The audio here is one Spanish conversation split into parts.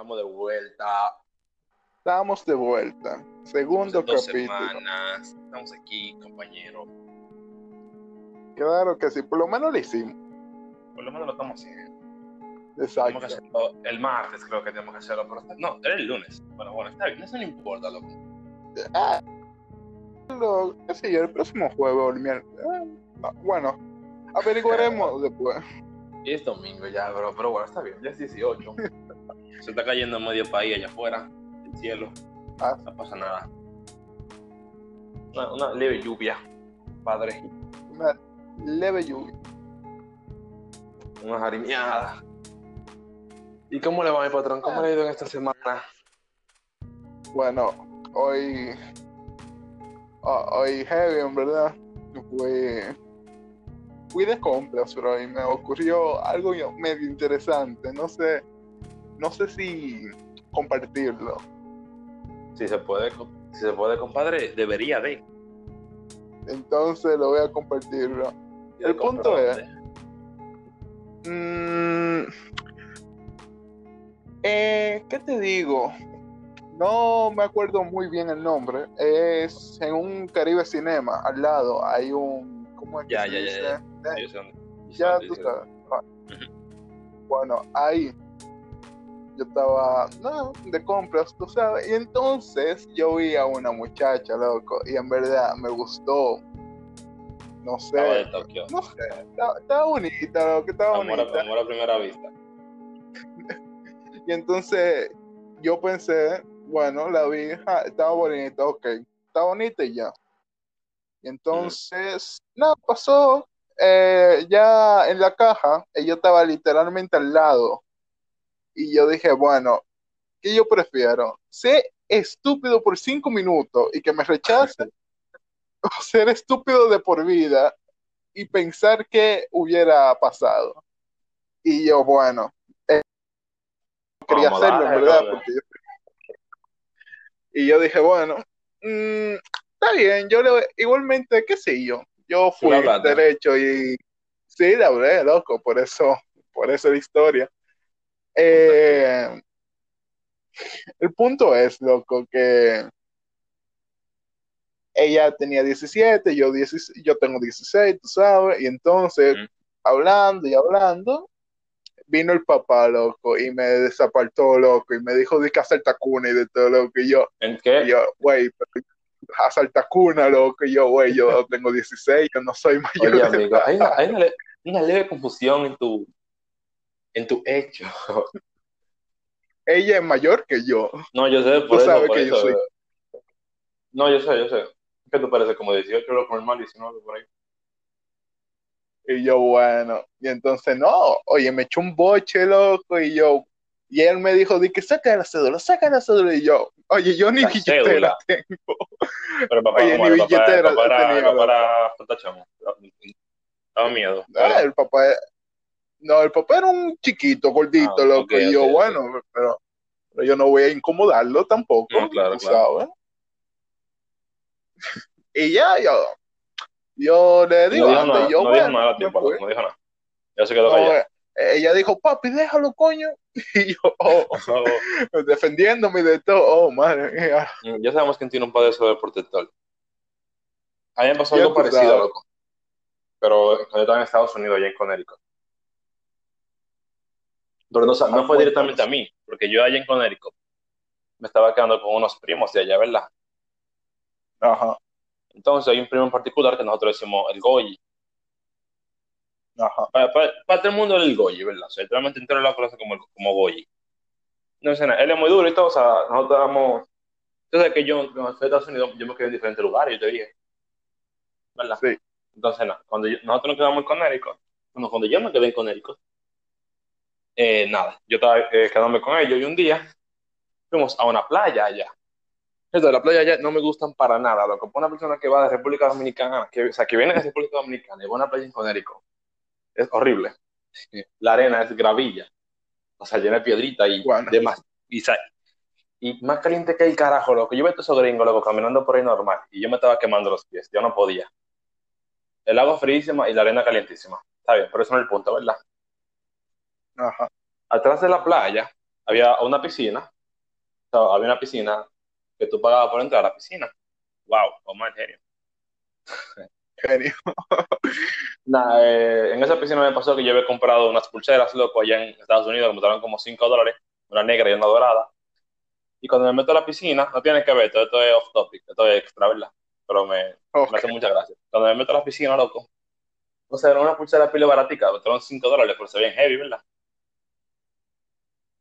estamos de vuelta. Estamos de vuelta. Segundo Dos capítulo. semanas. Estamos aquí, compañero. Claro que sí, por lo menos lo hicimos. Por lo menos lo estamos haciendo. Exacto. Tenemos que hacerlo el martes, creo que tenemos que hacerlo. Pero está- no, era el lunes. Bueno, bueno, está bien. Eso no importa, loco. Ah, lo- qué sé yo, el próximo juego, el miércoles. Ah, no, bueno, averiguaremos después. Y es domingo ya, bro. Pero bueno, está bien. Ya es 18. Se está cayendo medio país allá afuera. El cielo. Ah. No pasa nada. Una, una leve lluvia, padre. Una leve lluvia. Una jarimeada. ¿Y cómo le va mi patrón? ¿Cómo le ha ido en esta semana? Bueno, hoy. ho- hoy heavy, en verdad. Fui. Fui de compras, bro, y me ocurrió algo medio interesante. No sé. No sé si compartirlo. Si se puede, si se puede, compadre, debería de. Entonces lo voy a compartir, bro. El punto es- Mm, eh, ¿Qué te digo? No me acuerdo muy bien el nombre. Es en un Caribe Cinema, al lado. Hay un. ¿Cómo es que Ya, se ya, ya, dice? ya. Ya dónde tú sabes. Bueno, ahí yo estaba no, de compras, tú sabes. Y entonces yo vi a una muchacha, loco, y en verdad me gustó. No Estaba de sé, Tokio. no sé, estaba, estaba bonita, loco, estaba Amor, bonita. amor a primera vista. Y entonces yo pensé, bueno, la vi, ja, estaba bonita, ok, está bonita y ya. Y entonces, nada, pasó, eh, ya en la caja, ella estaba literalmente al lado. Y yo dije, bueno, ¿qué yo prefiero? ¿Ser estúpido por cinco minutos y que me rechacen? ¿O ser estúpido de por vida y pensar que hubiera pasado? Y yo, bueno, eh, quería hacerlo, en verdad. porque yo- Y yo dije, bueno, mm, está bien, yo le igualmente, qué sé yo, yo fui derecho y sí, le hablé, loco, por eso, por eso la historia. Eh, el punto es, loco, que ella tenía 17, yo, 16 yo tengo 16, tú sabes, y entonces, Ujú. hablando y hablando, vino el papá, loco, y me desapartó, loco, y me dijo de que hacer tacuna y de todo, loco, y yo, ¿En y qué? yo, güey, hacer tacuna, loco, y yo, güey, yo tengo 16, yo no soy mayor Oye, de amigo, hay una, hay una una leve confusión en tu, en tu hecho. Ella es mayor que yo, No, yo sé, por Tú eso, sabes por que yo soy- No, yo sé, yo sé. ¿Qué te parece? Como 18, lo normal, 19, por ahí. y yo, bueno, y entonces, no, oye, me echó un boche, loco, y yo, y él me dijo, di que saca la cédula, saca la cédula, y yo, oye, yo ni La billetera cédula. tengo. Pero papá, Oye, ¿cómo ni era? Papá, billetera papá tenía, papá miedo. Ah, el papá, no, el papá era un chiquito, gordito, Ah, loco, ok, y yo, ok, ok. bueno, pero, pero yo no voy a incomodarlo tampoco, No, claro, tú claro. sabes. Y ya, yo, yo le No digo, dijo anda, nada, yo, no dijo bueno, nada a me tiempo, no dijo nada. Ya se quedó No, callado. eh, ella dijo, papi, déjalo, coño. Y yo, oh, defendiéndome de todo, oh, madre mía. Mm, Ya sabemos quién tiene un padre sobre protector. A mí me pasó algo parecido, loco. Pero cuando yo estaba en Estados Unidos, allá en Connecticut. Pero no, fue bueno, directamente a mí, porque yo allá en Connecticut me estaba quedando con unos primos de allá, ¿verdad? Ajá, Entonces hay un primo en particular que nosotros decimos el Goyi. ajá, Para, para, para todo el mundo el Goyi, ¿verdad? O sea, literalmente entero lo conoce como, como Goyi. No sé, nada, él es muy duro y todo, o sea, nosotros éramos... Entonces que yo, a Estados Unidos, yo me quedé en diferentes lugares, yo te dije. ¿Verdad? sí, Entonces, nada, cuando yo- nosotros nos quedamos en Connecticut, bueno, cuando yo me quedé en Connecticut, eh, nada, yo estaba eh, quedándome con ellos y un día fuimos a una playa allá. Entonces, la playa allá no me gustan para nada, lo que una persona que va de República Dominicana, que, o sea, que viene de República Dominicana y va a una playa en Connecticut, es horrible. La arena es gravilla, o sea, llena de piedrita y Bueno. demás. Y, más caliente que el carajo, loco. Yo veo a esos gringos, loco, caminando por ahí normal, y yo me estaba quemando los pies, yo no podía. El agua fríísima y la arena calientísima. Está bien, pero eso no es el punto, ¿verdad? Ajá, Atrás de la playa había una piscina, o sea, había una piscina que tú pagabas por entrar a la piscina. Wow, Omar, genio. Genio. Nada, eh, en esa piscina me pasó que yo había comprado unas pulseras, loco, allá en Estados Unidos, que me costaron como 5 dólares, una negra y una dorada. Y cuando me meto a la piscina, no tiene que ver, todo esto es off topic, esto es extra, ¿verdad? Pero me, me hace mucha gracia. Cuando me meto a la piscina, loco, o sea, era una pulsera pila baratica, me costaron 5 dólares, pero se bien heavy, ¿verdad?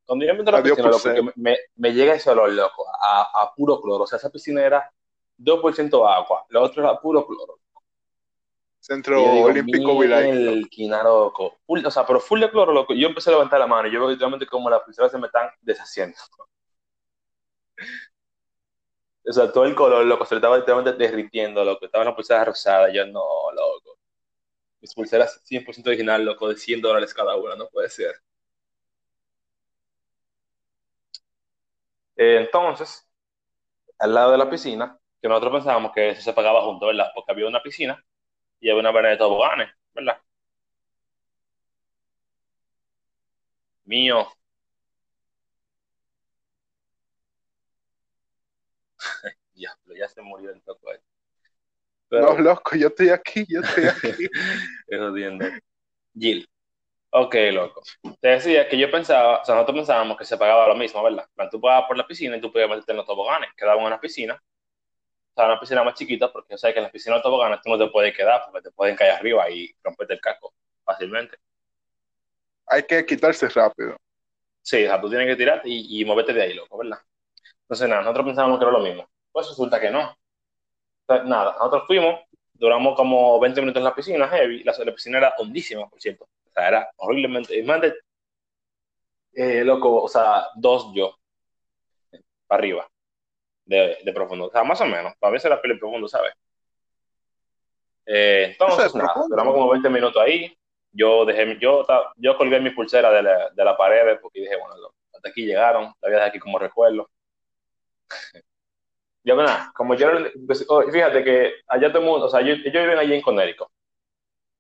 Cuando yo me meto a la Adiós, piscina, loco, que me, llega ese olor, loco, a, a puro cloro. O sea, esa piscina era 2% agua, lo otro era puro cloro. Centro digo, Olímpico. "Mielquina, loco. Full, o sea, pero full de cloro, loco. Yo empecé a levantar la mano y yo veo literalmente como las pulseras se me están deshaciendo. O sea, todo el color, loco, se le estaba literalmente derritiendo, loco. Estaba la pulsera rosada. Yo, no, loco. Mis pulseras 100% original, loco, de 100 dólares cada una, no puede ser. Eh, entonces, al lado de la piscina, que nosotros pensábamos que eso se pagaba junto, ¿verdad? Porque había una piscina y había una vereda de toboganes, ¿verdad? Mío. Diablo, ya se murió el toco ahí. Pero, No, loco, yo estoy aquí, yo estoy aquí. es jodiendo. Jill. Ok, loco. Te decía que yo pensaba, o sea, nosotros pensábamos que se pagaba lo mismo, ¿verdad? Tú pagabas por la piscina y tú podías meterte en los toboganes. Quedaban en una piscina, o sea, una piscina más chiquita, porque yo sé que en las piscinas de toboganes tú no te puedes quedar porque te pueden caer arriba y romperte el casco fácilmente. Hay que quitarse rápido. Sí, o sea, tú tienes que tirarte y, y moverte de ahí, loco, ¿verdad? Entonces, nada, nosotros pensábamos que era lo mismo. Pues resulta que no. Entonces, nada, nosotros fuimos, duramos como 20 minutos en la piscina, heavy. La, la piscina era hondísima, por cierto. Sea, era horriblemente. De, eh, loco, o sea, dos yo, para arriba, de, de profundo. O sea, más o menos. A veces era peli profundo, ¿sabes? Eh, entonces, es nada, profundo. duramos como 20 minutos ahí. Yo dejé, yo, yo colgué mi pulsera de la, de la pared porque dije, bueno, hasta aquí llegaron, la voy a dejar aquí como recuerdo. Ya, nada, como yo, pues, oh, fíjate que allá todo el mundo, o sea, yo- ellos viven allí en Connecticut,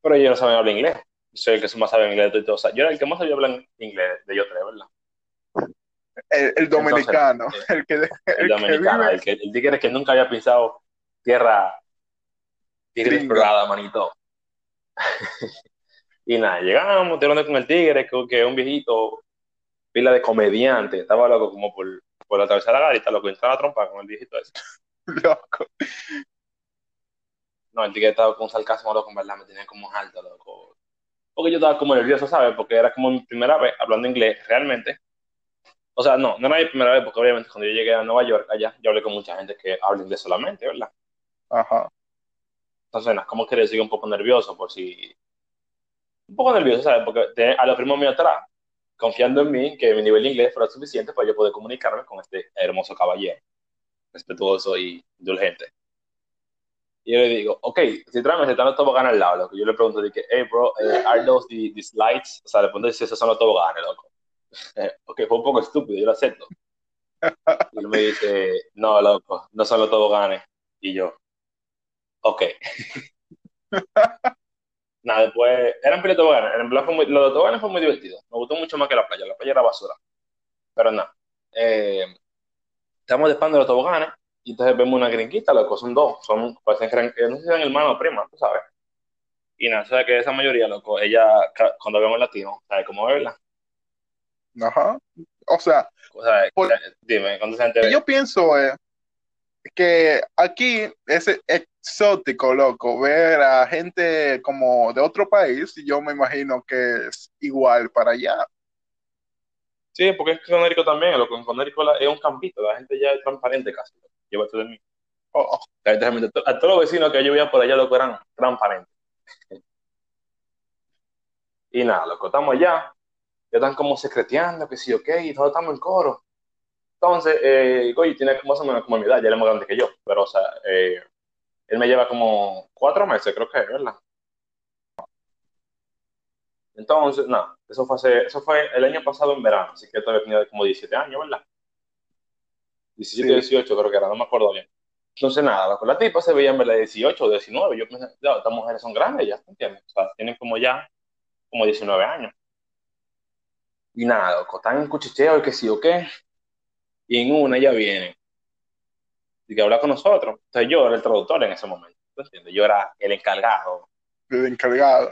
pero ellos no saben hablar inglés. Yo soy el que más sabe inglés de todo. O sea, yo era el que más sabía hablar inglés de ellos tres, ¿verdad? El, el dominicano, Entonces, el que, el El que dominicano, vive. el, que, el que nunca había pisado tierra, tierra explorada, manito. y nada, llegamos, tirando con el tigre, que, que es un viejito, pila de comediante, estaba loco como por, por atravesar la garita, loco, entraba a trompa con el viejito ese. Loco. No, el tigre estaba con un sarcasmo, loco, en verdad, me tenía como alto, loco. Porque yo estaba como nervioso, ¿sabes? Porque era como mi primera vez hablando inglés, realmente. O sea, no, no era mi primera vez, porque obviamente cuando yo llegué a Nueva York, allá, yo hablé con mucha gente que habla inglés solamente, ¿verdad? Ajá. Entonces, nada, como que le sigo un poco nervioso, por si... Un poco nervioso, ¿sabes? Porque te- a los primos míos atrás, confiando en mí, que mi nivel de inglés fuera suficiente para yo poder comunicarme con este hermoso caballero, respetuoso y indulgente. Y yo le digo, ok, si traen, están los toboganes al lado, loco. Yo le pregunto, que, hey, bro, eh, are those the, the slides? O sea, le pregunto si esos son los toboganes, loco. Eh, ok, fue un poco estúpido, yo lo acepto. Y él me dice, no, loco, no son los toboganes. Y yo, ok. Nada, después, eran pilotos toboganes. En fue muy, de toboganes fue muy divertido. Me gustó mucho más que la playa. La playa era basura. Pero nada. Eh, estamos despando los toboganes y entonces vemos una gringuita, loco, son dos. Son, parecen eh, no sé si eran hermanos o primas, tú sabes. Y nada, sabes que esa mayoría, loco, ella, cuando vemos latino, ¿sabes cómo es, verdad? Ajá. O sea, O sea, Por- eh, dime, cuando se gente yo pienso eh, que aquí es exótico, loco, ver a gente como de otro país, y yo me imagino que es igual para allá. Sí, porque es que Conérico también, loco, en Conérico es un campito, la gente ya es transparente casi. Llévate de mí. Oh, gente realmente- a todos los vecinos que yo veía por allá, loco, eran transparentes. Y nada, loco, estamos allá, ya están como secreteando, que sí, ok, y todos estamos en coro. Entonces, eh, Goyi tiene más o menos como mi edad, ya él es más grande que yo, pero, o sea, eh, él me lleva como cuatro meses, creo que es, ¿verdad? Entonces, nada, eso fue, hace- eso fue el año pasado en verano, así que todavía tenía como 17 años, ¿verdad? 17, Sí. 18 creo que era, no me acuerdo bien. Entonces, nada, loco, la tipa se veía en verdad 18 o 19, yo pensé, estas mujeres son grandes ya, ¿entiendes? O sea, tienen como ya, como 19 años. Y nada, loco, están en cuchicheo y que sí o qué. Y en una ya vienen. Y que habla con nosotros. Entonces yo era el traductor en ese momento. ¿tú entiendes? Yo era el encargado. El encargado.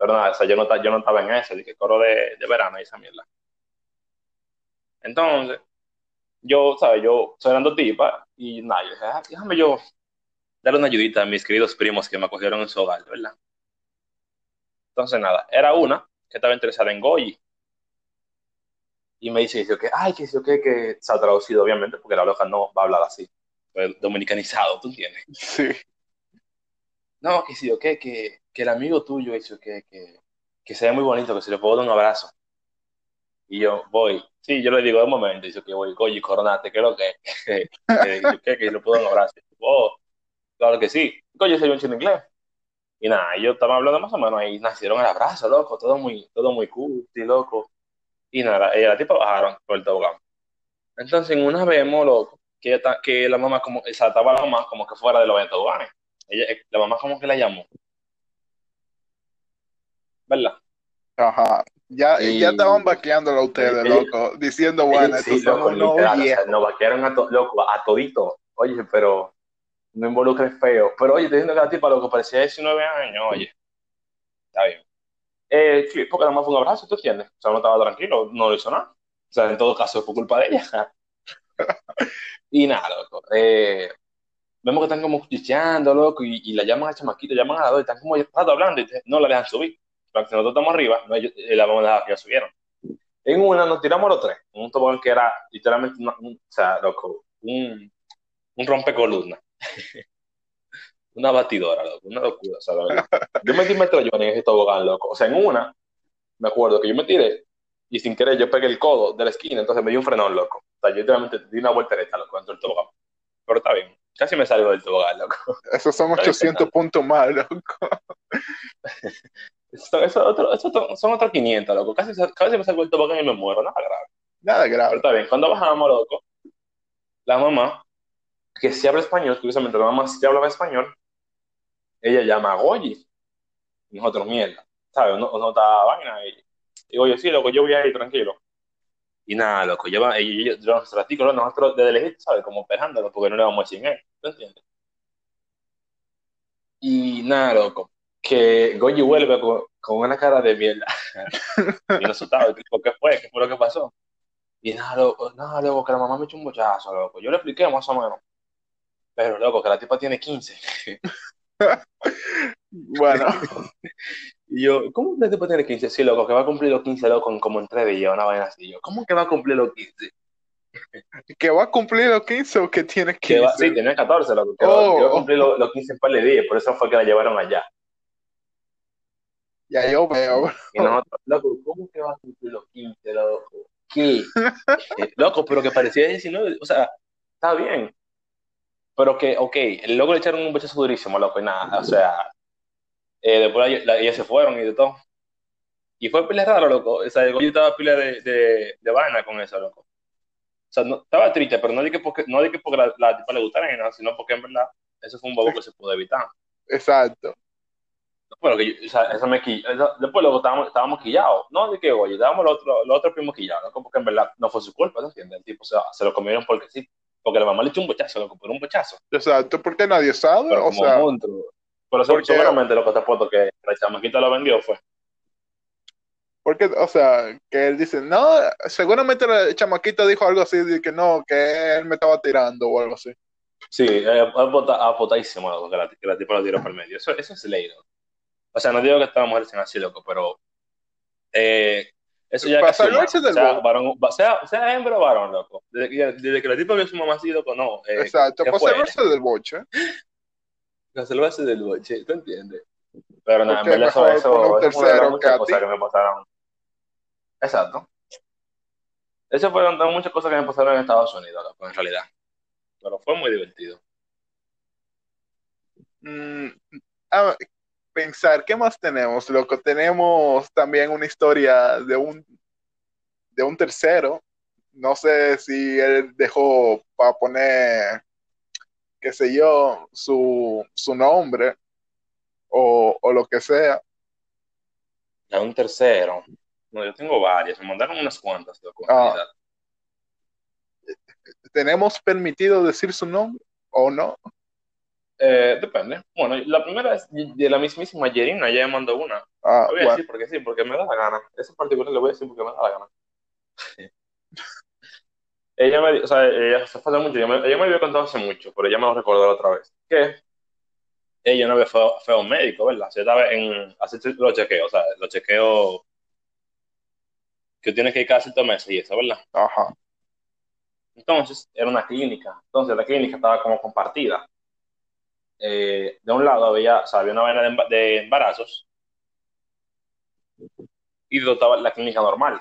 Pero nada, o sea, yo, no, yo no estaba en eso, de que coro de, de verano y esa mierda. Entonces, yo, ¿sabes? Yo soy dando tipa y nada, yo dije, ah, déjame yo darle una ayudita a mis queridos primos que me acogieron en su hogar, ¿verdad? Entonces, nada, era una que estaba interesada en Goyi. Y me dice, dice que, ay, que sí, que, que se ha traducido, obviamente, porque la loca no va a hablar así. Dominicanizado, ¿tú entiendes? Sí. No, que sí, que, que, que el amigo tuyo dice que, que, que se ve muy bonito, que se le puedo dar un abrazo. Y yo voy, sí, yo le digo de momento, dice que voy, Goyi, coronate, ¿qué es lo que? que, que, que, le puedo dar un abrazo. Y oh, claro que sí. Goyi se un chino inglés. Y nada, ellos estaban hablando más o menos ahí, nacieron el abrazo, loco, todo muy, todo muy cool, y loco. Y nada, ella la tipa bajaron por el tobogán. Entonces, en una vemos, loco, que, ta- que la mamá, como, o sea, estaba la mamá como que fuera de los toboganes. Ella, la mamá como que la llamó, ¿verdad? Ajá. Ya, Y- ya estaban vaqueándola a ustedes, loco. Diciendo, bueno, Sí, loco, unos literal, o sea, nos vaquearon a, to- loco, a todito. Oye, pero no involucres feo. Pero oye, te diciendo que la tipa, loco, parecía 19 años, oye. Está bien. Eh, sí, porque nada más fue un abrazo, ¿tú entiendes? O sea, no estaba tranquilo, no le hizo nada. O sea, en todo caso fue culpa de ella. Y nada, loco. Eh, vemos que están como cuchicheando, loco, y, y la llaman a chamaquito, llaman a la dos, y están como rato hablando, y te- no la dejan subir. Si nosotros estamos arriba, no, ellos, eh, la que ya subieron. En una nos tiramos los tres, un tobogán que era literalmente, una- un, o sea, loco, un, un rompecolumna. Una batidora, loco, una locura, o sea, la verdad. Yo metí metro yo en ese tobogán, loco. O sea, en una, me acuerdo que yo me tiré y sin querer yo pegué el codo de la esquina, entonces me dio un frenón, loco. O sea, yo literalmente di una voltereta, loco, dentro del tobogán. Pero está bien, casi me salgo del tobogán, loco. Esos son 800 puntos más, loco. Eso, eso, otro, eso son otros 500, loco. Casi, casi me salgo del tobogán y me muero, nada grave. Nada Pero grave. está bien, cuando bajamos, loco, la mamá, que sí habla español, curiosamente la mamá sí hablaba español, ella llama a Goyi. Nosotros, mierda, ¿sabes? No, no está vaina. Y digo, yo sí, loco, yo voy ahí tranquilo. Y nada, loco, lleva, yo, nosotros, nosotros desde lejos, ¿sabes? Como esperándolo, porque no le vamos a decir en él, ¿tú entiendes? Y nada, loco, que Goyi vuelve con, con una cara de mierda. y asustado, tipo, ¿qué fue? ¿Qué fue lo que pasó? Y nada, loco, nada, loco, que la mamá me echó un bochazo, loco. Yo le expliqué más o menos. Pero, loco, que la tipa tiene 15. Bueno, Y yo, ¿cómo la tipa tiene 15? Sí, loco, que va a cumplir los 15, loco, en como en tres días, una vaina así. Yo, ¿cómo que va a cumplir los 15? ¿que va a cumplir los 15 o que tiene Que va, 15? sí, tenía 14, loco, que, va, Oh. que va a cumplir los, los 15 en par de días, por eso fue que la llevaron allá. Ya yo veo. Y nosotros, loco, ¿cómo que va a cumplir los 15, loco? ¿Qué? Eh, loco, pero que parecía 19, o sea, está bien. Pero que, ok, luego le echaron un bechazo durísimo, loco, y nada, o sea, eh, después la- la- ellas se fueron y de todo. Y fue pila raro, loco, o sea, yo estaba pila de, de, de vaina con eso, loco. O sea, no, estaba triste, pero no dije porque, no dije porque la, la tipa le gustara ni nada, sino porque en verdad eso fue un bobo que se pudo evitar. Exacto. Pero que yo- o sea, eso me eso- después luego estábamos, estábamos quillados. No de que, oye, estábamos los otros los otros primos quillados, loco, porque en verdad no fue su culpa, ¿no entiendes? El tipo, o sea, se lo comieron porque sí. Porque la mamá le echó un bochazo, loco, por un bochazo. Exacto, porque nadie sabe. Pero o como sea, monstruo. Pero porque- seguramente lo que te apuesto que la chamaquita lo vendió fue. porque, o sea, que él dice, no, seguramente el chamaquito dijo algo así, de que no, que él me estaba tirando o algo así. Sí, eh, apota- apotadísimo, loco, que la, que la tipa lo tiró por el medio. Eso, eso es ley. O sea, no digo que esta mujer sea así, loco, pero eh, eso ya salvarse del sea, bobo. varón, va- sea, sea hembra o varón, loco. Desde que, desde que la tipa vio su mamá así, loco, no. Eh, Exacto, salvarse del boche. Que se lo hace del boche, ¿tú entiendes? Pero nada, en Porque verdad eso, eso, un las tercero muchas cosas que me pasaron. Exacto. Eso fueron muchas cosas que me pasaron en Estados Unidos, loco, en realidad. Pero fue muy divertido. Mm, a ver, pensar, ¿qué más tenemos, loco? Tenemos también una historia de un, de un tercero. No sé si él dejó para poner, qué sé yo, su, su nombre o, o lo que sea. A un tercero. No, yo tengo varias. Me mandaron unas cuantas, loco. Ah. ¿Tenemos permitido decir su nombre o no? Eh, depende. Bueno, la primera es de la mismísima Yerina. Ella me mandó una. Ah, voy a bueno, decir porque sí, porque me da la gana. Ese particular le voy a decir porque me da la gana. ella me, o sea, ella se hace mucho, ella me, ella me había contado hace mucho, pero ella me lo recordó otra vez. Que ella una vez fue, fue a un médico, ¿verdad? O sea, estaba en hacer los chequeos, o sea, los chequeos que tienes que ir cada ciertos meses y eso, ¿verdad? ajá, Entonces, era una clínica. Entonces, la clínica estaba como compartida. Eh, de un lado había, o sea, había una vaina de, emba- de embarazos y de estaba la clínica normal.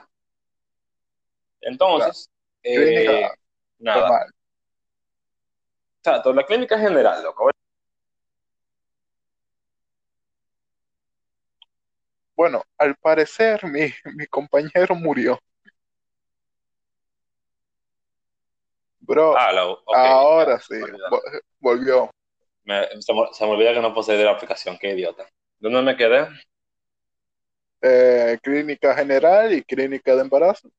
Entonces, eh, Clínica nada. normal. O sea, toda la clínica general, loco. Bueno, al parecer mi, mi compañero murió. Bro, Ah, lo- ok, ahora sí, volvió. Me- se, me, se me olvida que no posee de la aplicación, qué idiota. ¿Dónde me quedé? Eh, clínica general y clínica de embarazo.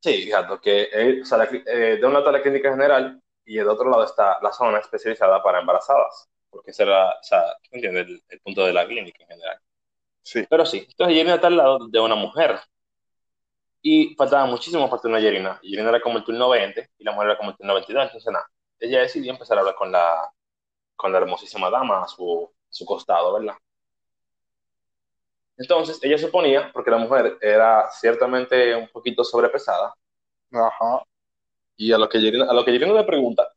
Sí, fíjate que eh, o sea, la eh, de un lado está la clínica general y del otro lado está la zona especializada para embarazadas, porque ese era, o sea, ¿tú entiendes? El, el punto de la clínica en general. Sí, Pero sí, entonces Yerina está al lado de una mujer y faltaba muchísimo para turno a Yerina. Yerina era como el turno 20 y la mujer era como el turno 22, entonces nada, ella decidió empezar a hablar con la, con la hermosísima dama a su, su costado, ¿verdad? Entonces ella suponía, porque la mujer era ciertamente un poquito sobrepesada, ajá. y a lo que Yerina, a lo que le pregunta,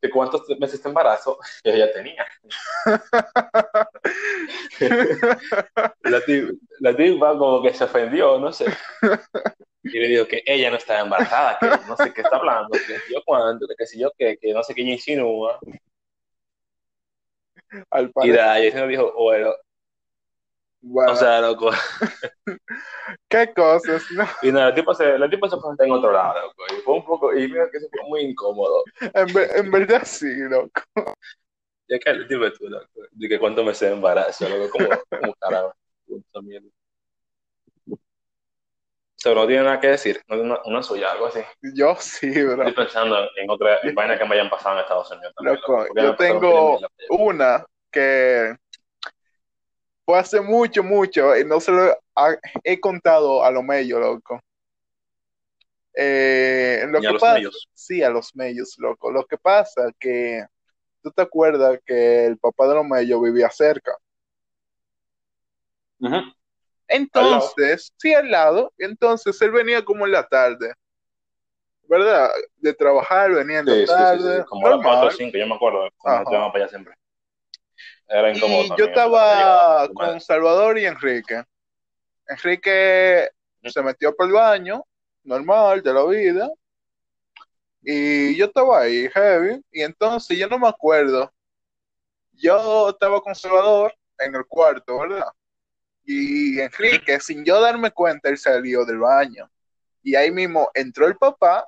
que cuántos meses de embarazo ella tenía. La la tipa como que se ofendió, no sé. Y le dijo que ella no estaba embarazada, que no sé qué está hablando, que yo cuánto, que si yo qué, que no sé qué ella insinúa. Al Y parecer, la Yerina dijo, bueno, o sea, loco. qué cosas, ¿no? Y nada, la tipa se, la tipa se fue en otro lado, loco. Y fue un poco, y mira que eso fue muy incómodo. En, ver- en verdad sí, loco. Ya que dime tú, loco, de que cuánto meses de embarazo, loco, como, como carajo. No tiene nada que decir, no tiene una, una suya, algo así. Yo sí, bro. Estoy pensando en otra vainas que me hayan pasado en Estados Unidos también. Loco, yo tengo una que fue hace mucho, mucho, y no se lo ha- he contado a lo mello, loco. Eh, lo Ni a que los pasa, medios. sí, a los mellos, loco. Lo que pasa que tú te acuerdas que el papá de los mellos vivía cerca. Ujú. Entonces, sí, al lado. Entonces él venía como en la tarde, ¿verdad? De trabajar, venía en la Sí, sí, sí, tarde. sí, como a las normal. 4 o 5, yo me acuerdo, llevaban para allá siempre. Era incómodo Y yo estaba con Salvador y Enrique. Enrique se metió para el baño, normal, de la vida. Y yo estaba ahí, heavy. Y entonces yo no me acuerdo. Yo estaba con Salvador en el cuarto, ¿verdad? Y Enrique, sin yo darme cuenta, él salió del baño. Y ahí mismo entró el papá,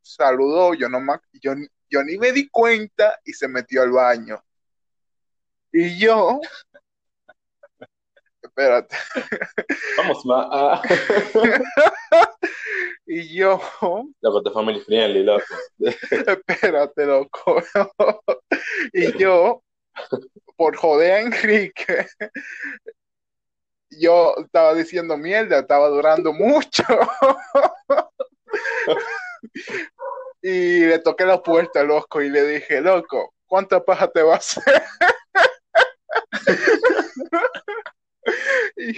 saludó, yo no me- yo, yo ni me di cuenta y se metió al baño. Y yo, espérate, Vamos, ma. ah. y yo, Loco, te family friendly, loco. espérate, loco. Y yo, por joder a Enrique, yo estaba diciendo mierda, estaba durando mucho. Y le toqué la puerta, loco, y le dije, loco, ¿cuánta paja te va a hacer? Y,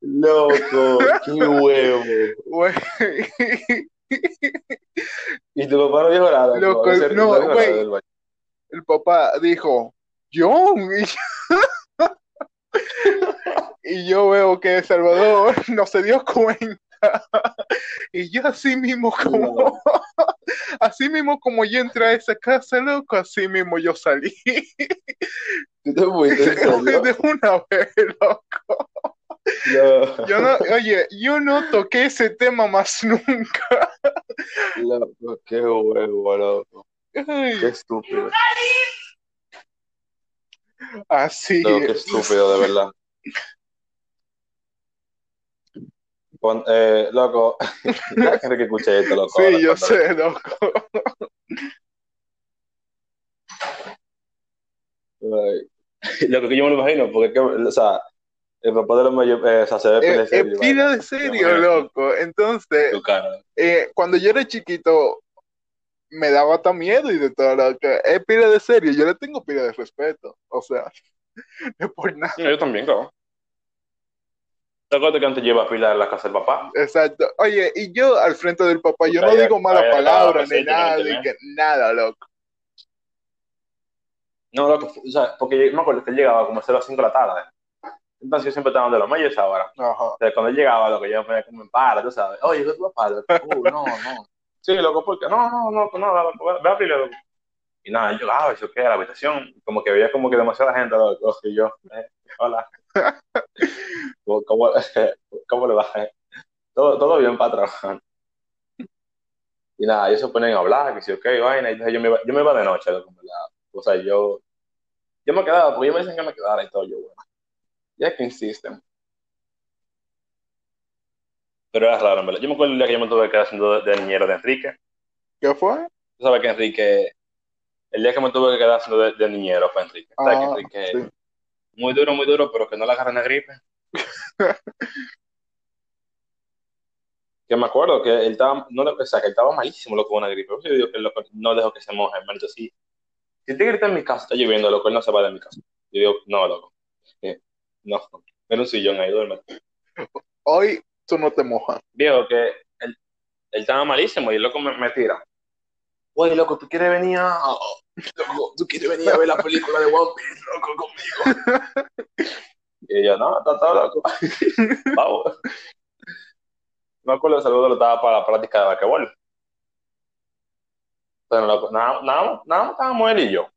Loco, qué huevo. Y tu papá no dijo nada. Loco, no, güey. el papá dijo, John, y y yo veo que Salvador no se dio cuenta. Y yo así mismo como, así mismo como yo entré a esa casa, loco, así mismo yo salí. De una vez, loco. No. Yo no, oye, yo no toqué ese tema más nunca. Loco, qué huevo, loco. Ay, Qué estúpido. Así Loco, qué es. estúpido, de verdad. Pon- eh, loco, ya que escuché esto, loco. Sí, yo Cuando- sé, loco. Ay, Lo que yo me lo imagino, porque, que, o sea, el papá de los mayores, eh, o sea, se ve pila de serio, pila vaina. de serio, Yo loco. Entonces, eh, cuando yo era chiquito, me daba hasta miedo y de todo lo que es pila de serio. Yo le tengo pila de respeto. O sea, no es por nada. Yo también, claro. ¿Te acuerdas que antes lleva pila en la casa del papá? Exacto. Oye, y yo al frente del papá, yo no digo malas palabras ni nada, ni que, nada, loco. No, loco, o sea, porque yo me acuerdo que él llegaba como a las 5 de la tarde. Entonces yo siempre estaba de los mayores ahora. Ajá. O sea, cuando él llegaba, lo que yo me como en para, tú sabes. Oye, ¿qué tu papá? Uh, no, no. Sí, loco, porque no, no, no, no, loco, ve- a abrirle, loco. Y nada, yo llegaba, yo qué, la habitación, como que veía como que demasiada gente, loco, y yo, eh, hola. ¿Cómo, cómo, cómo le va? Todo, todo bien para trabajar. Y nada, ellos se ponen a hablar, que si ok, vaina, y entonces yo me iba, yo me iba de noche, loco, verdad. O sea, yo, yo me quedaba, porque ellos me dicen que me quedara y todo, yo, bueno. Ya que insisten. Pero era raro, verdad. Yo me acuerdo el día que yo me tuve que quedar haciendo de, de niñero de Enrique. ¿Qué fue? Tú sabes que Enrique, el día que me tuve que quedar haciendo de, de niñero fue Enrique. ¿Sabes que Ah, Enrique sí. muy duro, muy duro, pero que no le agarren la gripe? que me acuerdo que él estaba, no, o sea, que él estaba malísimo, loco, con una gripe. Yo digo que loco, no dejo que se moje, hermano. Sí. Si te grita en mi casa, está lloviendo, loco, él no se va de mi casa. Yo digo, no, loco. Eh, no, en un sillón ahí, duerme. Hoy tú no te mojas. Viejo, que él, él estaba malísimo y el loco me, me tira. Oye, loco, ¿tú quieres venir a... Loco, ¿tú quieres venir a ver la película de One Piece, loco, conmigo? y yo, no, está todo loco. Vamos. Me acuerdo que Salvador estaba para la práctica de basquetbol. Pero loco, nada, nada, nada más estábamos él y yo.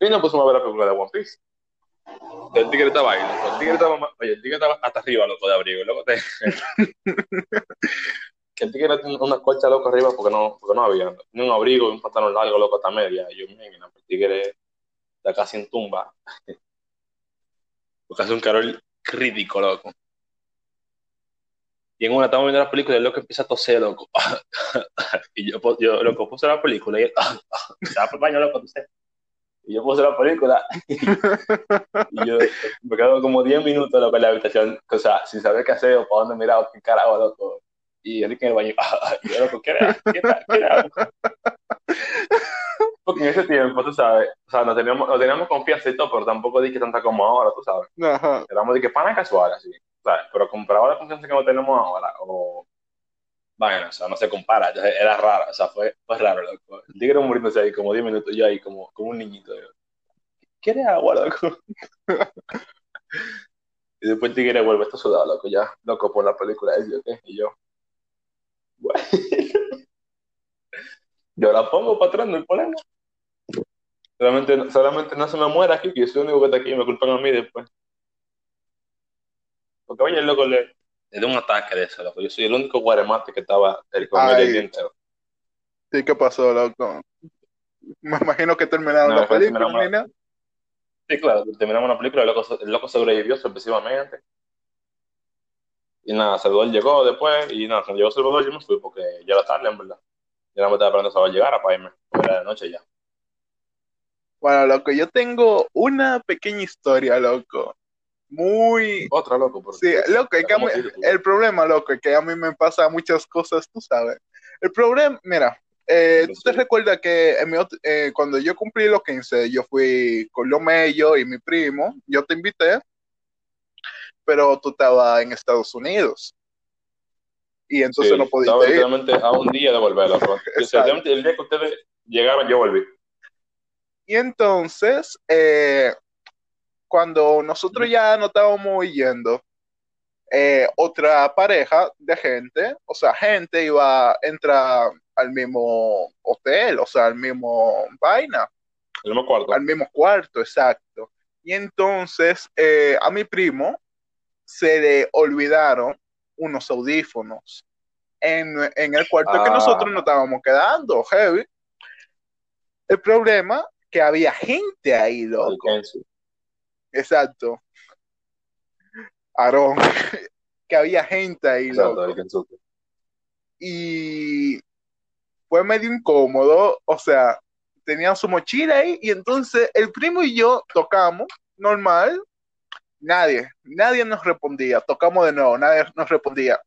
Y nos pusimos a ver la película de One Piece. El tigre estaba ahí, loco. El tigre estaba, oye, el tigre estaba hasta arriba, loco, de abrigo. Loco, te- el tigre tenía una colcha, loco, arriba porque no, porque no había. Ni un abrigo, un pantalón largo, loco, hasta media. Y yo, mira, el tigre está casi en tumba. Porque hace un calor crítico, loco. Y en una estamos viendo la película y el loco empieza a toser, loco. y yo, yo loco, puse la película y él, se va por el baño, loco. Y yo puse la película y yo me quedo como 10 minutos, loco, en la habitación, o sea, sin saber qué hacer o para dónde mirar o qué carajo, loco. Y Enrique en el baño, y yo, loco, ¿qué era? ¿Qué era? ¿Qué era? Porque en ese tiempo, tú sabes, o sea, no teníamos, no teníamos confianza y todo, pero tampoco dije tanta como ahora, tú sabes. Ajá. Éramos de que pana casual, así, ¿sabes? Pero comparado a la confianza que no tenemos ahora, o. Bueno, o sea, no se compara, entonces era raro, o sea, fue, fue raro, loco. El tigre muriéndose ahí como 10 minutos, yo ahí como, como un niñito. Yo. ¿Quieres agua, loco? y después el tigre vuelve, está sudado, loco, ya, loco, por la película, y ¿qué? Y yo, bueno. yo la pongo para atrás, no hay problema. Solamente, solamente no se me muera aquí, que yo soy el único que está aquí y me culpan a mí después. Porque oye, el loco le, dio un ataque de eso, loco. Yo soy el único guaremate que estaba el con el día entero. Sí, ¿qué pasó, loco? Me imagino que terminaron No, la fue- película, terminamos-. Sí, claro, terminamos la película, el loco, el loco sobrevivió sorpresivamente. Y nada, Salvador llegó después, y nada, cuando llegó Salvador yo me fui porque ya era tarde, en verdad. Yo no me estaba esperando a Salvador llegara para irme, porque era de noche ya. Bueno, loco, yo tengo una pequeña historia, loco. Muy... Otra, loco, porque... Sí, loco, es que a mí- el problema, loco, es que a mí me pasa muchas cosas, tú sabes. El problema, mira, eh, tú te recuerdas que en mi eh, cuando yo cumplí los 15, yo fui con Lomello y mi primo, yo te invité, pero tú estabas en Estados Unidos. Y entonces Sí, no podías estaba ir. literalmente a un día de volver, Exacto. literalmente el día que ustedes llegaron, yo volví. Y entonces, eh, cuando nosotros ya no estábamos yendo, eh, otra pareja de gente, o sea, gente iba a entrar al mismo hotel, o sea, al mismo vaina, El mismo cuarto. al mismo cuarto, exacto. Y entonces eh, a mi primo se le olvidaron unos audífonos en, en el cuarto que Ah. nosotros nos estábamos quedando, heavy. El problema que había gente ahí, loco. Kenzie. Exacto. Aarón. que había gente ahí, Exacto, loco. y fue medio incómodo, o sea, tenían su mochila ahí y entonces el primo y yo tocamos normal, nadie, nadie nos respondía, tocamos de nuevo, nadie nos respondía.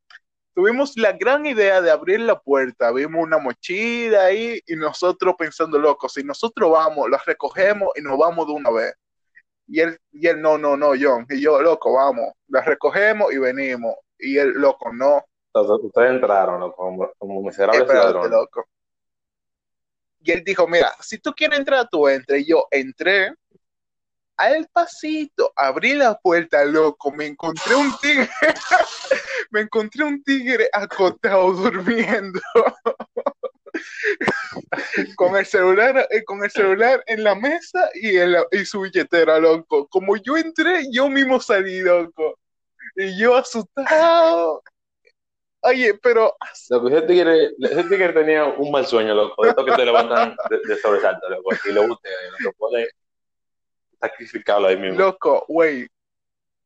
Tuvimos la gran idea de abrir la puerta, vimos una mochila ahí y nosotros pensando, loco, si nosotros vamos, la recogemos y nos vamos de una vez. Y él, y él, no, no, no, John, y yo, loco, vamos, la recogemos y venimos. Y él, loco, no, Entonces, ustedes entraron ¿no? como, como miserables ladrones. loco. Y él dijo, mira, si tú quieres entrar, tú entra. Y yo entré al pasito, abrí la puerta, loco, me encontré un tigre, me encontré un tigre acostado durmiendo. con el celular, eh, con el celular en la mesa y, el- y su billetera, loco. Como yo entré, yo mismo salí, loco. Y yo asustado. Oye, pero Loco, ese tigre, ese tigre tenía un mal sueño, loco. De estos que te levantan de, de sobresalto, loco. Y lo usted, loco, puede sacrificarlo ahí mismo. Loco, güey,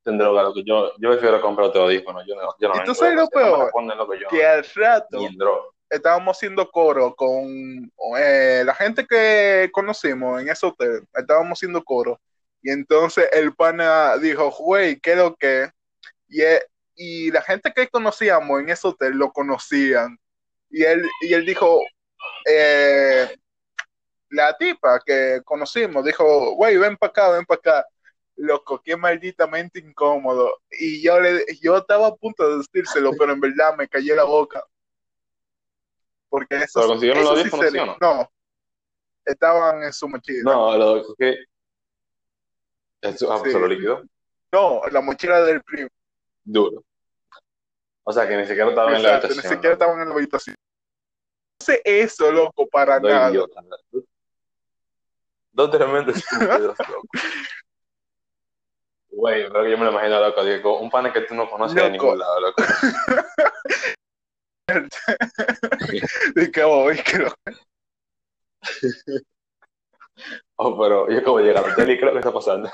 en droga, loco. Yo, yo prefiero comprar otro audífono. Yo no, yo no ¿Y tú sabes lo no peor? la loco, yo que al rato en. Estábamos haciendo coro con eh, la gente que conocimos en ese hotel, estábamos haciendo coro. Y entonces el pana dijo, güey, ¿qué es lo que? Y, él- y la gente que conocíamos en ese hotel lo conocían. Y él, y él dijo, eh, la tipa que conocimos dijo, güey, ven para acá, ven para acá. Loco, qué malditamente incómodo. Y yo le, yo estaba a punto de decírselo, pero en verdad me callé la boca. Porque eso, ¿Pero consiguieron los sí audífonos, sí no, estaban en su mochila. No, loco, que. Eso, ah, Sí. solo líquido. No, la mochila del primo. Duro. O sea, que ni siquiera estaban en la habitación. ni siquiera estaban en la habitación. No sé eso, loco, para nada. Dos tremendos estúpidos, loco. Güey, creo que yo me lo imagino, loco. Digo, un pana que tú no conoces de ningún lado, loco. De que lo- Oh, pero yo como llegar al hotel y creo que está pasando.